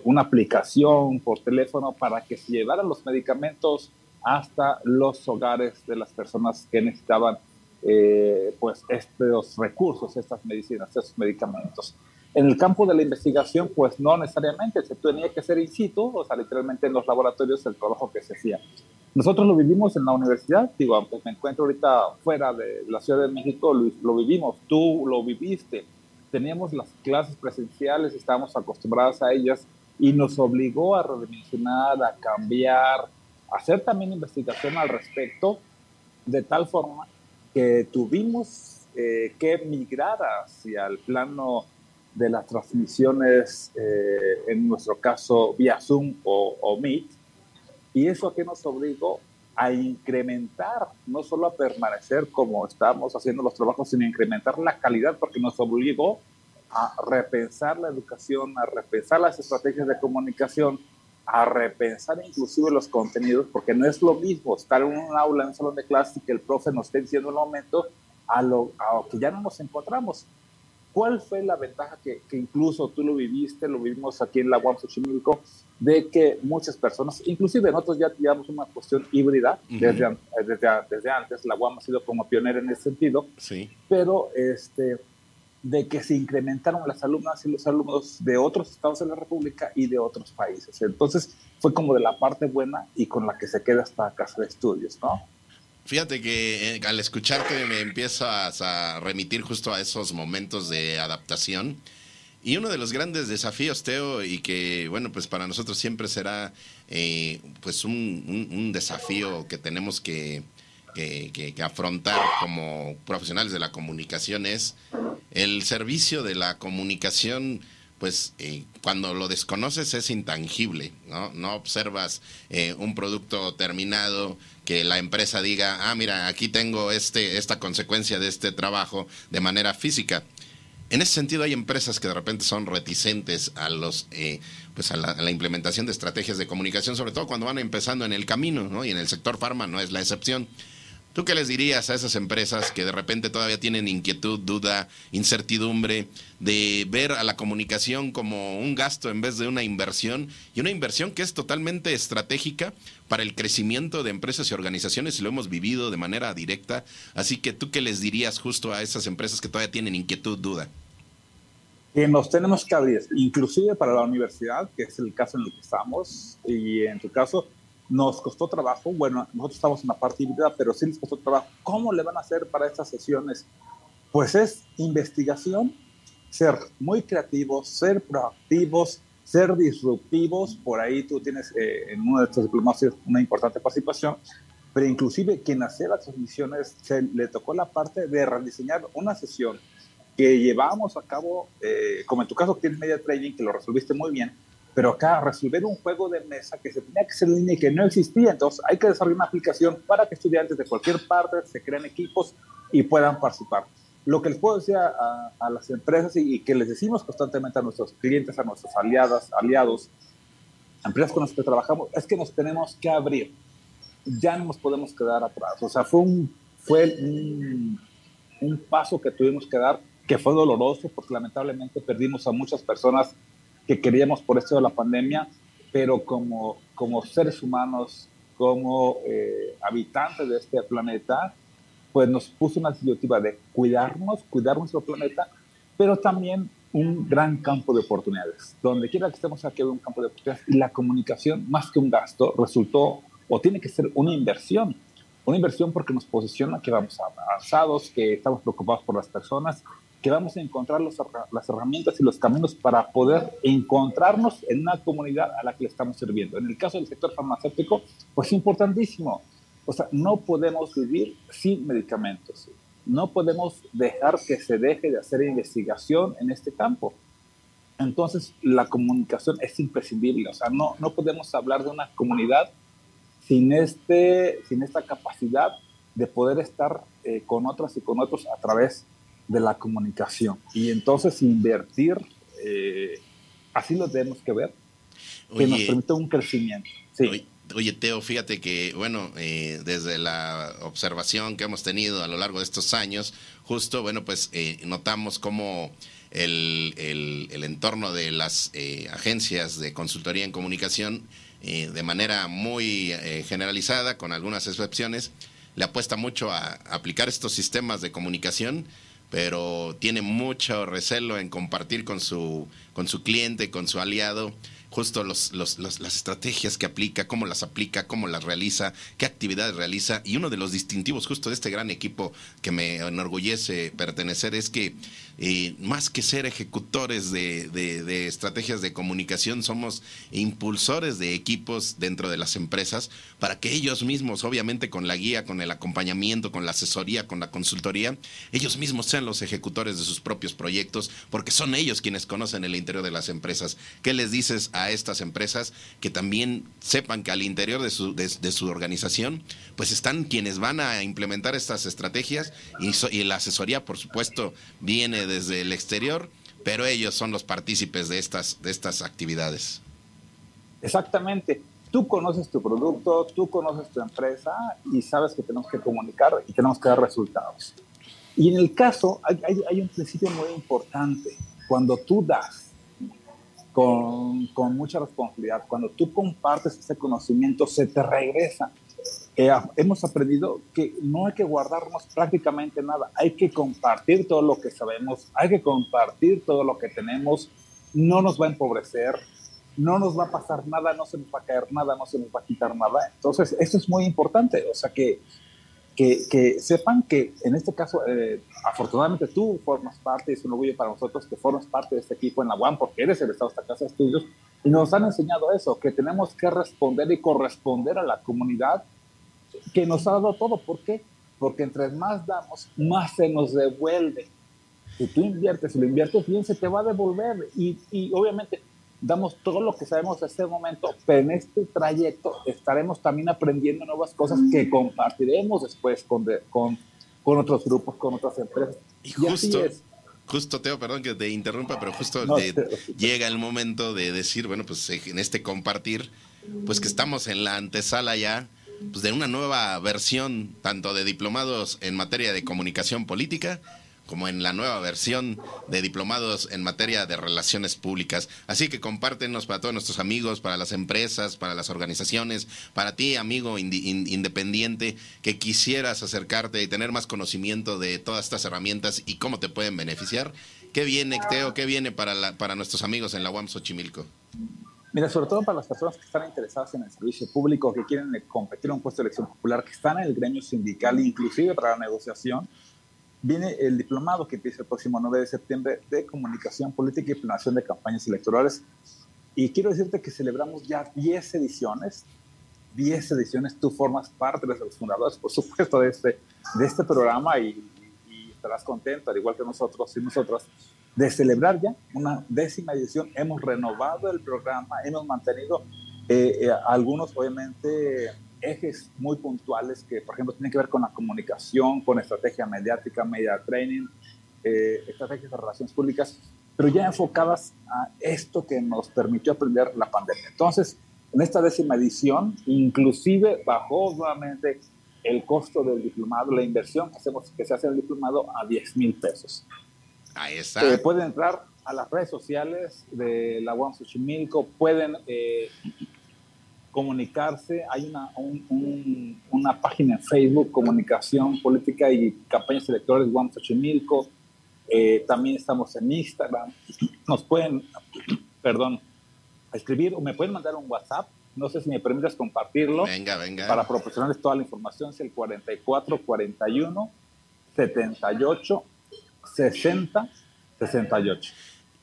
una aplicación por teléfono para que se llevaran los medicamentos hasta los hogares de las personas que necesitaban eh, pues estos recursos, estas medicinas, estos medicamentos. En el campo de la investigación, pues no necesariamente, se tenía que hacer in situ, o sea, literalmente en los laboratorios el trabajo que se hacía. Nosotros lo vivimos en la universidad, digo, aunque me encuentro ahorita fuera de la Ciudad de México, lo, lo vivimos, tú lo viviste, teníamos las clases presenciales, estábamos acostumbrados a ellas y nos obligó a redimensionar, a cambiar, a hacer también investigación al respecto, de tal forma que tuvimos eh, que migrar hacia el plano de las transmisiones, eh, en nuestro caso vía Zoom o, o Meet, y eso a qué nos obligó a incrementar, no solo a permanecer como estamos haciendo los trabajos, sino a incrementar la calidad, porque nos obligó a repensar la educación, a repensar las estrategias de comunicación, a repensar inclusive los contenidos, porque no es lo mismo estar en un aula, en un salón de clase y que el profe nos esté diciendo un momento a lo, a que ya no nos encontramos. ¿Cuál fue la ventaja que, que, incluso tú lo viviste, lo vivimos aquí en la UAM Xochimilco, de que muchas personas, inclusive nosotros ya teníamos una cuestión híbrida desde, desde, desde, antes, la UAM ha sido como pionera en ese sentido, sí. pero este, de que se incrementaron las alumnas y los alumnos de otros estados de la República y de otros países. Entonces fue como de la parte buena y con la que se queda esta casa de estudios, ¿no? Fíjate que eh, al escucharte me empiezas a remitir justo a esos momentos de adaptación. Y uno de los grandes desafíos, Teo, y que, bueno, pues para nosotros siempre será eh, pues un, desafío que tenemos que, que, afrontar como profesionales de la comunicación es el servicio de la comunicación pues eh, cuando lo desconoces es intangible, ¿no? No observas eh, un producto terminado que la empresa diga, ah, mira, aquí tengo este, esta consecuencia de este trabajo de manera física. En ese sentido hay empresas que de repente son reticentes a los eh, pues a la, a la, implementación de estrategias de comunicación, sobre todo cuando van empezando en el camino, ¿no? Y en el sector farma no es la excepción. ¿Tú qué les dirías a esas empresas que de repente todavía tienen inquietud, duda, incertidumbre de ver a la comunicación como un gasto en vez de una inversión y una inversión que es totalmente estratégica para el crecimiento de empresas y organizaciones y lo hemos vivido de manera directa? Así que tú qué les dirías justo a esas empresas que todavía tienen inquietud, duda? Que nos tenemos que abrir, inclusive para la universidad, que es el caso en el que estamos, y en tu caso, nos costó trabajo, bueno, nosotros estamos en la parte híbrida, pero sí les costó trabajo. ¿Cómo le van a hacer para estas sesiones? Pues es investigación, ser muy creativos, ser proactivos, ser disruptivos. Por ahí tú tienes eh, en uno de estos diplomas una importante participación, pero inclusive quien hacía las transmisiones se le tocó la parte de rediseñar una sesión que llevábamos a cabo, eh, como en tu caso que tienes media training, que lo resolviste muy bien, pero acá resolver un juego de mesa que se tenía que hacer en línea y que no existía, entonces hay que desarrollar una aplicación para que estudiantes de cualquier parte se creen equipos y puedan participar. Lo que les puedo decir a, las empresas y, que les decimos constantemente a nuestros clientes, a nuestros aliadas, aliados, empresas con las que trabajamos, es que nos tenemos que abrir. Ya no nos podemos quedar atrás. O sea, fue un, fue un, un paso que tuvimos que dar que fue doloroso porque lamentablemente perdimos a muchas personas que queríamos por esto de la pandemia, pero como como seres humanos, como eh, habitantes de este planeta, pues nos puso una disyuntiva de cuidarnos, cuidar nuestro planeta, pero también un gran campo de oportunidades. Donde quiera que estemos aquí hay un campo de oportunidades y la comunicación, más que un gasto, resultó o tiene que ser una inversión. Una inversión porque nos posiciona que vamos avanzados, que estamos preocupados por las personas, que vamos a encontrar los, las herramientas y los caminos para poder encontrarnos en una comunidad a la que le estamos sirviendo. En el caso del sector farmacéutico, pues importantísimo. O sea, no podemos vivir sin medicamentos. No podemos dejar que se deje de hacer investigación en este campo. Entonces, la comunicación es imprescindible. O sea, no, no podemos hablar de una comunidad sin, este, sin esta capacidad de poder estar eh, con otras y con otros a través de la comunicación. Y entonces invertir, eh, así lo tenemos que ver, que nos permite un crecimiento. Sí. Oye, Teo, fíjate que, bueno, eh, desde la observación que hemos tenido a lo largo de estos años, justo, bueno, pues eh, notamos cómo el, el, entorno de las eh, agencias de consultoría en comunicación, de manera muy generalizada, con algunas excepciones, le apuesta mucho a aplicar estos sistemas de comunicación pero tiene mucho recelo en compartir con su, con su cliente, con su aliado, justo los, los, las estrategias que aplica, cómo las aplica, cómo las realiza, qué actividades realiza. Y uno de los distintivos justo de este gran equipo que me enorgullece pertenecer es que eh, más que ser ejecutores de, de, estrategias de comunicación, somos impulsores de equipos dentro de las empresas para que ellos mismos, obviamente con la guía, con el acompañamiento, con la asesoría, con la consultoría, ellos mismos sean los ejecutores de sus propios proyectos, porque son ellos quienes conocen el interior de las empresas. ¿Qué les dices a estas empresas que también sepan que al interior de su, de, su organización, pues están quienes van a implementar estas estrategias y, la asesoría, por supuesto, viene desde el exterior, pero ellos son los partícipes de estas, de estas actividades. Exactamente. Tú conoces tu producto, tú conoces tu empresa y sabes que tenemos que comunicar y tenemos que dar resultados. Y en el caso, hay, hay, hay un principio muy importante. Cuando tú das con, con, mucha responsabilidad. Cuando tú compartes ese conocimiento, se te regresa. Eh, hemos aprendido que no hay que guardarnos prácticamente nada, hay que compartir todo lo que sabemos, hay que compartir todo lo que tenemos, no nos va a empobrecer, no nos va a pasar nada, no se nos va a caer nada, no se nos va a quitar nada. Entonces, eso es muy importante, o sea que que, sepan que en este caso, eh, afortunadamente tú formas parte, es un orgullo para nosotros que formas parte de este equipo en la UAM, porque eres el Estado de esta casa de estudios, y nos han enseñado eso, que tenemos que responder y corresponder a la comunidad que nos ha dado todo. ¿Por qué? Porque entre más damos, más se nos devuelve. Si tú inviertes, si lo inviertes bien, se te va a devolver. Y, y obviamente damos todo lo que sabemos en este momento, pero en este trayecto estaremos también aprendiendo nuevas cosas que compartiremos después con, con, con otros grupos, con otras empresas. Y, justo, justo, Teo, perdón que te interrumpa, pero justo llega el momento de decir, bueno, pues en este compartir, pues que estamos en la antesala ya pues de una nueva versión tanto de diplomados en materia de comunicación política como en la nueva versión de diplomados en materia de relaciones públicas. Así que compártenos para todos nuestros amigos, para las empresas, para las organizaciones, para ti, amigo independiente, que quisieras acercarte y tener más conocimiento de todas estas herramientas y cómo te pueden beneficiar. ¿Qué viene, Teo? ¿Qué viene para, para nuestros amigos en la UAM Xochimilco? Mira, sobre todo para las personas que están interesadas en el servicio público, que quieren competir en un puesto de elección popular, que están en el gremio sindical, inclusive para la negociación, viene el diplomado que empieza el próximo 9 de septiembre de Comunicación Política y Planeación de Campañas Electorales. Y quiero decirte que celebramos ya 10 ediciones, 10 ediciones, tú formas parte de los fundadores, por supuesto, de este, de este programa y, estarás contento, al igual que nosotros y nosotras, de celebrar ya una décima edición. Hemos renovado el programa, hemos mantenido eh, eh, algunos, obviamente, ejes muy puntuales que, por ejemplo, tienen que ver con la comunicación, con estrategia mediática, media training, eh, estrategias de relaciones públicas, pero ya enfocadas a esto que nos permitió aprender la pandemia. Entonces, en esta décima edición, inclusive bajó nuevamente el costo del diplomado, la inversión que, hacemos, que se hace en el diplomado a 10 mil pesos. Ahí está. Eh, pueden entrar a las redes sociales de la UAM Xochimilco, pueden eh, comunicarse. Hay una, una página en Facebook, Comunicación Política y Campañas Electorales Juan Xochimilco. Eh, también estamos en Instagram. Nos pueden, perdón, escribir o me pueden mandar un WhatsApp. No sé si me permites compartirlo. Venga, venga. Para proporcionarles toda la información. Es el 44 41 78 60 68.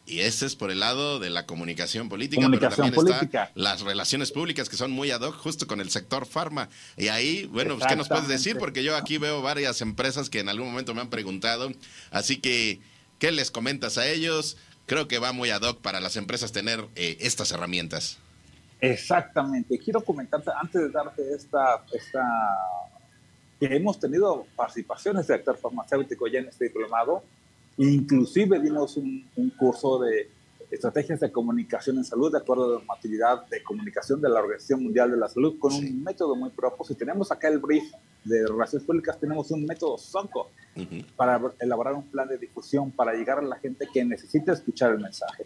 Y ese es por el lado de la comunicación política, pero también política. las relaciones públicas que son muy ad hoc justo con el sector farma. Y ahí, bueno, pues, ¿qué nos puedes decir? Porque yo aquí veo varias empresas que en algún momento me han preguntado. Así que, ¿qué les comentas a ellos? Creo que va muy ad hoc para las empresas tener eh, estas herramientas. Exactamente. Quiero comentarte, antes de darte esta, esta hemos tenido participaciones de actor farmacéutico ya en este diplomado, Inclusive dimos un, curso de estrategias de comunicación en salud de acuerdo a la normatividad de comunicación de la Organización Mundial de la Salud con un método muy propio. Si tenemos acá el brief de relaciones públicas, tenemos un método SOCO para elaborar un plan de difusión para llegar a la gente que necesita escuchar el mensaje.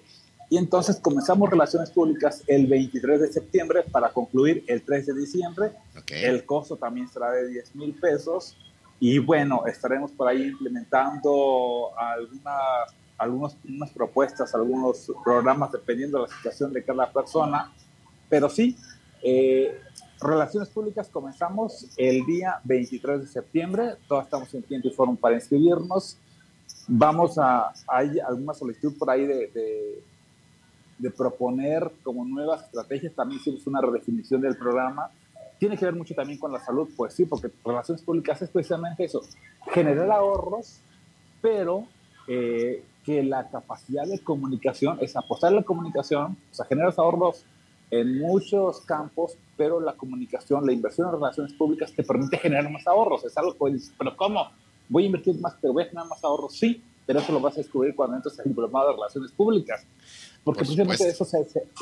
Y entonces comenzamos relaciones públicas el 23 de septiembre para concluir el 3 de diciembre. El costo también será de 10 mil pesos y bueno, estaremos por ahí implementando algunas, algunas unas propuestas, algunos programas dependiendo de la situación de cada persona. Pero sí, eh, Relaciones Públicas comenzamos el día 23 de septiembre. Todos estamos en tiempo y forma para inscribirnos. Vamos a, hay alguna solicitud por ahí de, de, de proponer como nuevas estrategias. También hicimos una redefinición del programa tiene que ver mucho también con la salud, pues sí, porque relaciones públicas es precisamente eso, generar ahorros, pero eh, que la capacidad de comunicación es apostar a la comunicación, o sea, generas ahorros en muchos campos, pero la comunicación, la inversión en relaciones públicas te permite generar más ahorros. Es algo que dices, pero ¿cómo? Voy a invertir más, pero voy a generar más ahorros. Sí, pero eso lo vas a descubrir cuando entres al diplomado de relaciones públicas. Porque precisamente de eso, se,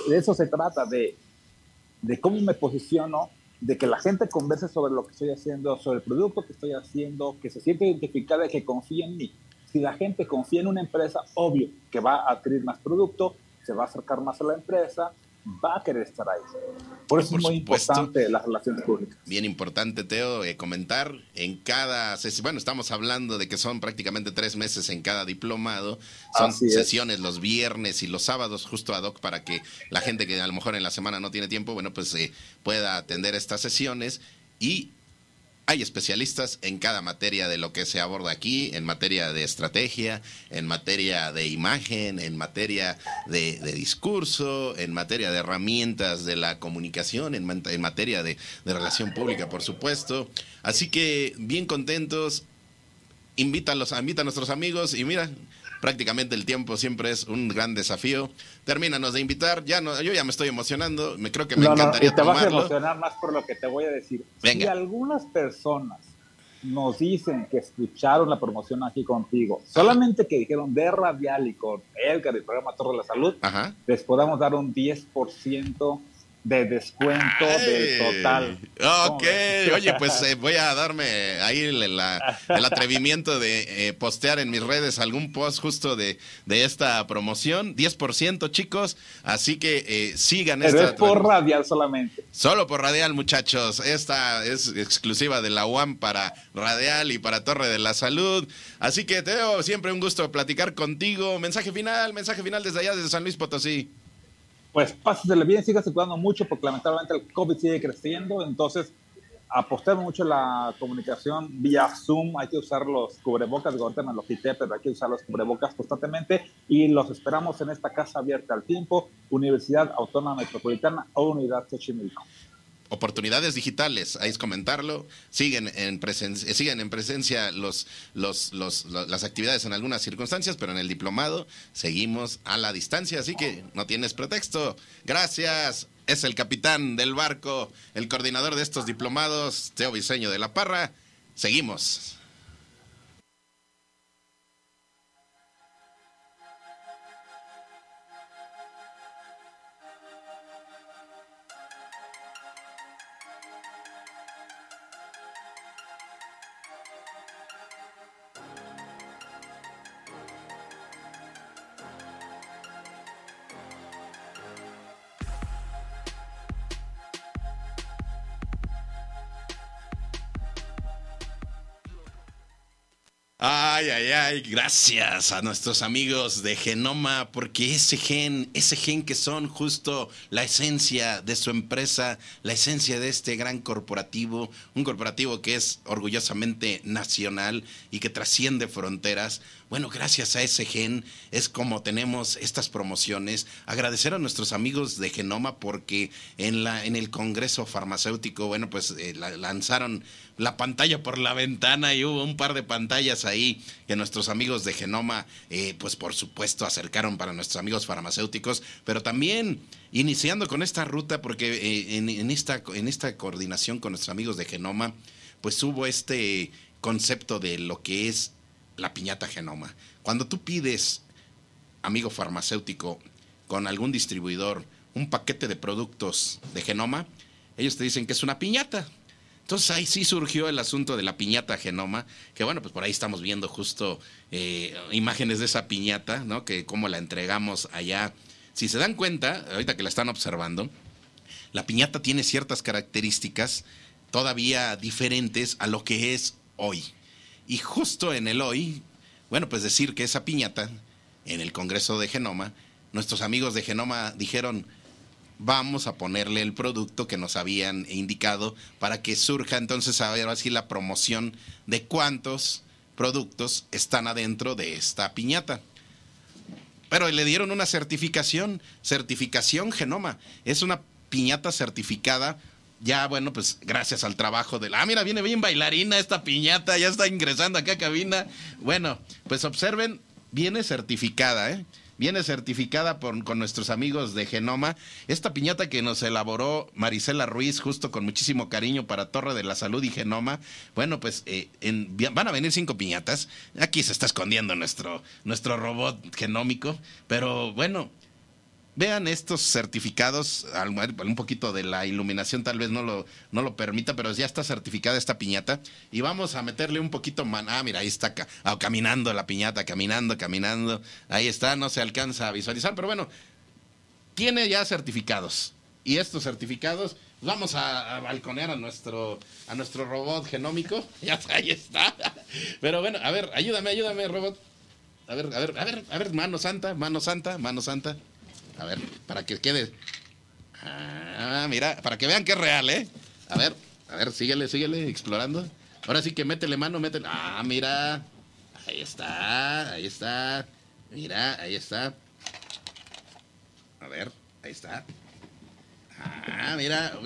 de eso se trata, de, de cómo me posiciono de que la gente converse sobre lo que estoy haciendo, sobre el producto que estoy haciendo, que se siente identificada y que confíe en mí. Si la gente confía en una empresa, obvio que va a adquirir más producto, se va a acercar más a la empresa, va a querer estar ahí. Por eso es muy importante las relaciones públicas. Bien importante, Teo, eh, comentar en cada bueno, estamos hablando de que son prácticamente tres meses en cada diplomado, son sesiones los viernes y los sábados justo ad hoc para que la gente que a lo mejor en la semana no tiene tiempo, bueno, pues eh, pueda atender estas sesiones y hay especialistas en cada materia de lo que se aborda aquí, en materia de estrategia, en materia de imagen, en materia de, discurso, en materia de herramientas de la comunicación, en, materia de, de, relación pública, por supuesto. Así que bien contentos. Invítalos, invita a nuestros amigos y mira, prácticamente el tiempo siempre es un gran desafío. Termínanos de invitar, ya no, yo ya me estoy emocionando, me creo que me encantaría no, te vas a emocionar más por lo que te voy a decir. Si algunas personas nos dicen que escucharon la promoción aquí contigo, solamente que dijeron de Radial y con Edgar y el programa Torre de la Salud, les podamos dar un 10% de descuento del total. Ok, oye, pues eh, voy a darme ahí el, atrevimiento de eh, postear en mis redes algún post justo de, de esta promoción. 10%, chicos, así que eh, sigan Pero esta. Es por radial solamente. Solo por radial, muchachos. Esta es exclusiva de la UAM para radial y para Torre de la Salud. Así que, Teo, siempre un gusto platicar contigo. Mensaje final, mensaje final desde allá, desde San Luis Potosí pues pásatele bien, sígase cuidando mucho porque lamentablemente el COVID sigue creciendo, entonces apostemos mucho la comunicación vía Zoom, hay que usar los cubrebocas, ahorita me lo quité, pero hay que usar los cubrebocas constantemente y los esperamos en esta casa abierta al tiempo, Universidad Autónoma Metropolitana o Unidad Xochimilco oportunidades digitales, ahí es comentarlo, siguen en presencia, siguen en presencia los, los, los, las actividades en algunas circunstancias, pero en el diplomado seguimos a la distancia, así que no tienes pretexto. Gracias, es el capitán del barco, el coordinador de estos diplomados, Teo Viseño de la Parra. Seguimos. Ay, ay, ay, gracias a nuestros amigos de Genoma, porque ese gen, ese gen que son justo la esencia de su empresa, la esencia de este gran corporativo, un corporativo que es orgullosamente nacional y que trasciende fronteras. Bueno, gracias a ese gen es como tenemos estas promociones. Agradecer a nuestros amigos de Genoma porque en, la, en el Congreso Farmacéutico, bueno, pues eh, lanzaron la pantalla por la ventana y hubo un par de pantallas ahí que nuestros amigos de Genoma, eh, pues por supuesto, acercaron para nuestros amigos farmacéuticos, pero también iniciando con esta ruta, porque eh, en, esta, en esta coordinación con nuestros amigos de Genoma, pues hubo este concepto de lo que es la piñata Genoma. Cuando tú pides, amigo farmacéutico, con algún distribuidor, un paquete de productos de Genoma, ellos te dicen que es una piñata. Entonces ahí sí surgió el asunto de la piñata genoma, que bueno, pues por ahí estamos viendo justo eh, imágenes de esa piñata, ¿no? Que cómo la entregamos allá. Si se dan cuenta, ahorita que la están observando, la piñata tiene ciertas características todavía diferentes a lo que es hoy. Y justo en el hoy, bueno, pues decir que esa piñata, en el Congreso de Genoma, nuestros amigos de Genoma dijeron, vamos a ponerle el producto que nos habían indicado para que surja entonces ahora sí la promoción de cuántos productos están adentro de esta piñata. Pero le dieron una certificación, certificación genoma. Es una piñata certificada ya bueno, pues gracias al trabajo de la... Ah, mira, viene bien bailarina esta piñata, ya está ingresando acá a cabina. Bueno, pues observen, viene certificada, ¿eh? Viene certificada por, con nuestros amigos de Genoma. Esta piñata que nos elaboró Marisela Ruiz, justo con muchísimo cariño para Torre de la Salud y Genoma. Bueno, pues eh, van a venir cinco piñatas. Aquí se está escondiendo nuestro, nuestro robot genómico. Pero bueno, Vean estos certificados, un poquito de la iluminación tal vez no lo, no lo permita, pero ya está certificada esta piñata. Y vamos a meterle un poquito más. Ah, mira, ahí está ah, caminando la piñata, caminando, caminando. Ahí está, no se alcanza a visualizar, pero bueno, tiene ya certificados. Y estos certificados, vamos a, balconear a nuestro, a nuestro robot genómico. Ya está, ahí está. Pero bueno, a ver, ayúdame, ayúdame, robot. A ver, a ver, a ver, a ver, mano santa, mano santa, mano santa. A ver, para que quede. Ah, mira, para que vean que es real, ¿eh? A ver, a ver, síguele, síguele, explorando. Ahora sí que métele mano, métele. Ah, mira. Ahí está, ahí está. Mira, ahí está. A ver, ahí está. Ah, mira,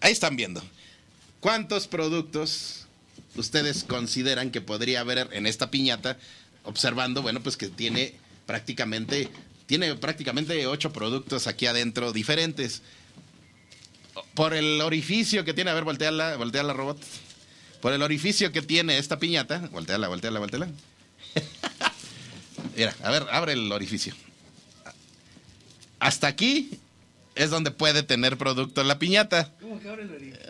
Ahí están viendo. ¿Cuántos productos ustedes consideran que podría haber en esta piñata, observando, bueno, pues que tiene prácticamente, tiene prácticamente ocho productos aquí adentro diferentes. Por el orificio que tiene, a ver, volteala, volteala, robot. Por el orificio que tiene esta piñata, volteala, volteala, volteala. Mira, a ver, abre el orificio. Hasta aquí es donde puede tener producto la piñata.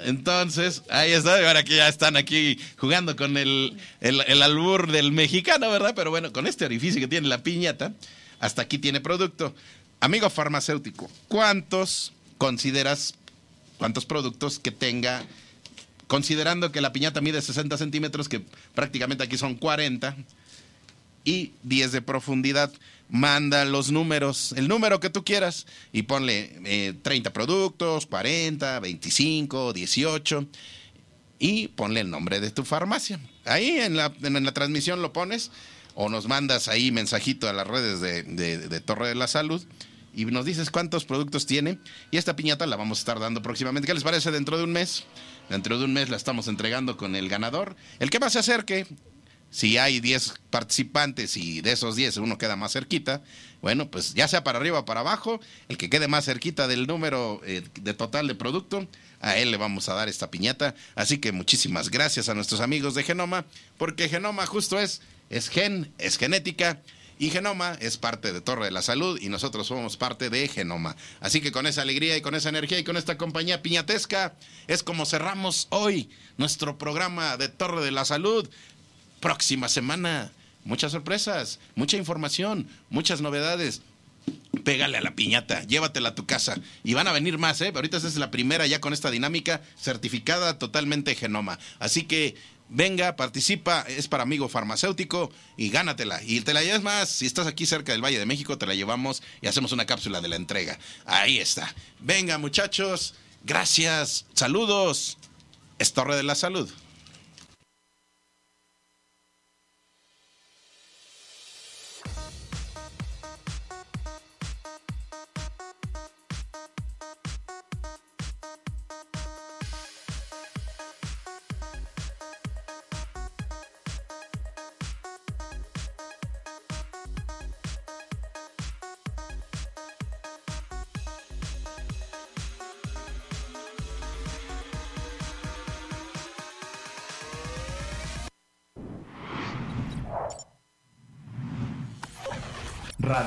Entonces, ahí está, ahora que ya están aquí jugando con el, el, albur del mexicano, ¿verdad? Pero bueno, con este orificio que tiene la piñata, hasta aquí tiene producto. Amigo farmacéutico, ¿cuántos consideras, cuántos productos que tenga, considerando que la piñata mide 60 centímetros, que prácticamente aquí son 40, y 10 de profundidad? Manda los números, el número que tú quieras y ponle 30 eh, productos, 40, 25, 18 y ponle el nombre de tu farmacia. Ahí en la, en la transmisión lo pones o nos mandas ahí mensajito a las redes de, de, Torre de la Salud y nos dices cuántos productos tiene y esta piñata la vamos a estar dando próximamente. ¿Qué les parece dentro de un mes? Dentro de un mes la estamos entregando con el ganador. El que más se acerque si hay 10 participantes y de esos 10 uno queda más cerquita, bueno, pues ya sea para arriba o para abajo, el que quede más cerquita del número eh, de total de producto, a él le vamos a dar esta piñata. Así que muchísimas gracias a nuestros amigos de Genoma, porque Genoma justo es, es gen, es genética. Y Genoma es parte de Torre de la Salud y nosotros somos parte de Genoma. Así que con esa alegría y con esa energía y con esta compañía piñatesca es como cerramos hoy nuestro programa de Torre de la Salud próxima semana. Muchas sorpresas, mucha información, muchas novedades. pégale a la piñata, llévatela a tu casa. Y van a venir más, ¿eh? Ahorita esa es la primera ya con esta dinámica certificada totalmente genoma. Así que venga, participa, es para amigo farmacéutico y gánatela. Y te la llevas más, si estás aquí cerca del Valle de México, te la llevamos y hacemos una cápsula de la entrega. Ahí está. Venga, muchachos, gracias, saludos. Es Torre de la Salud.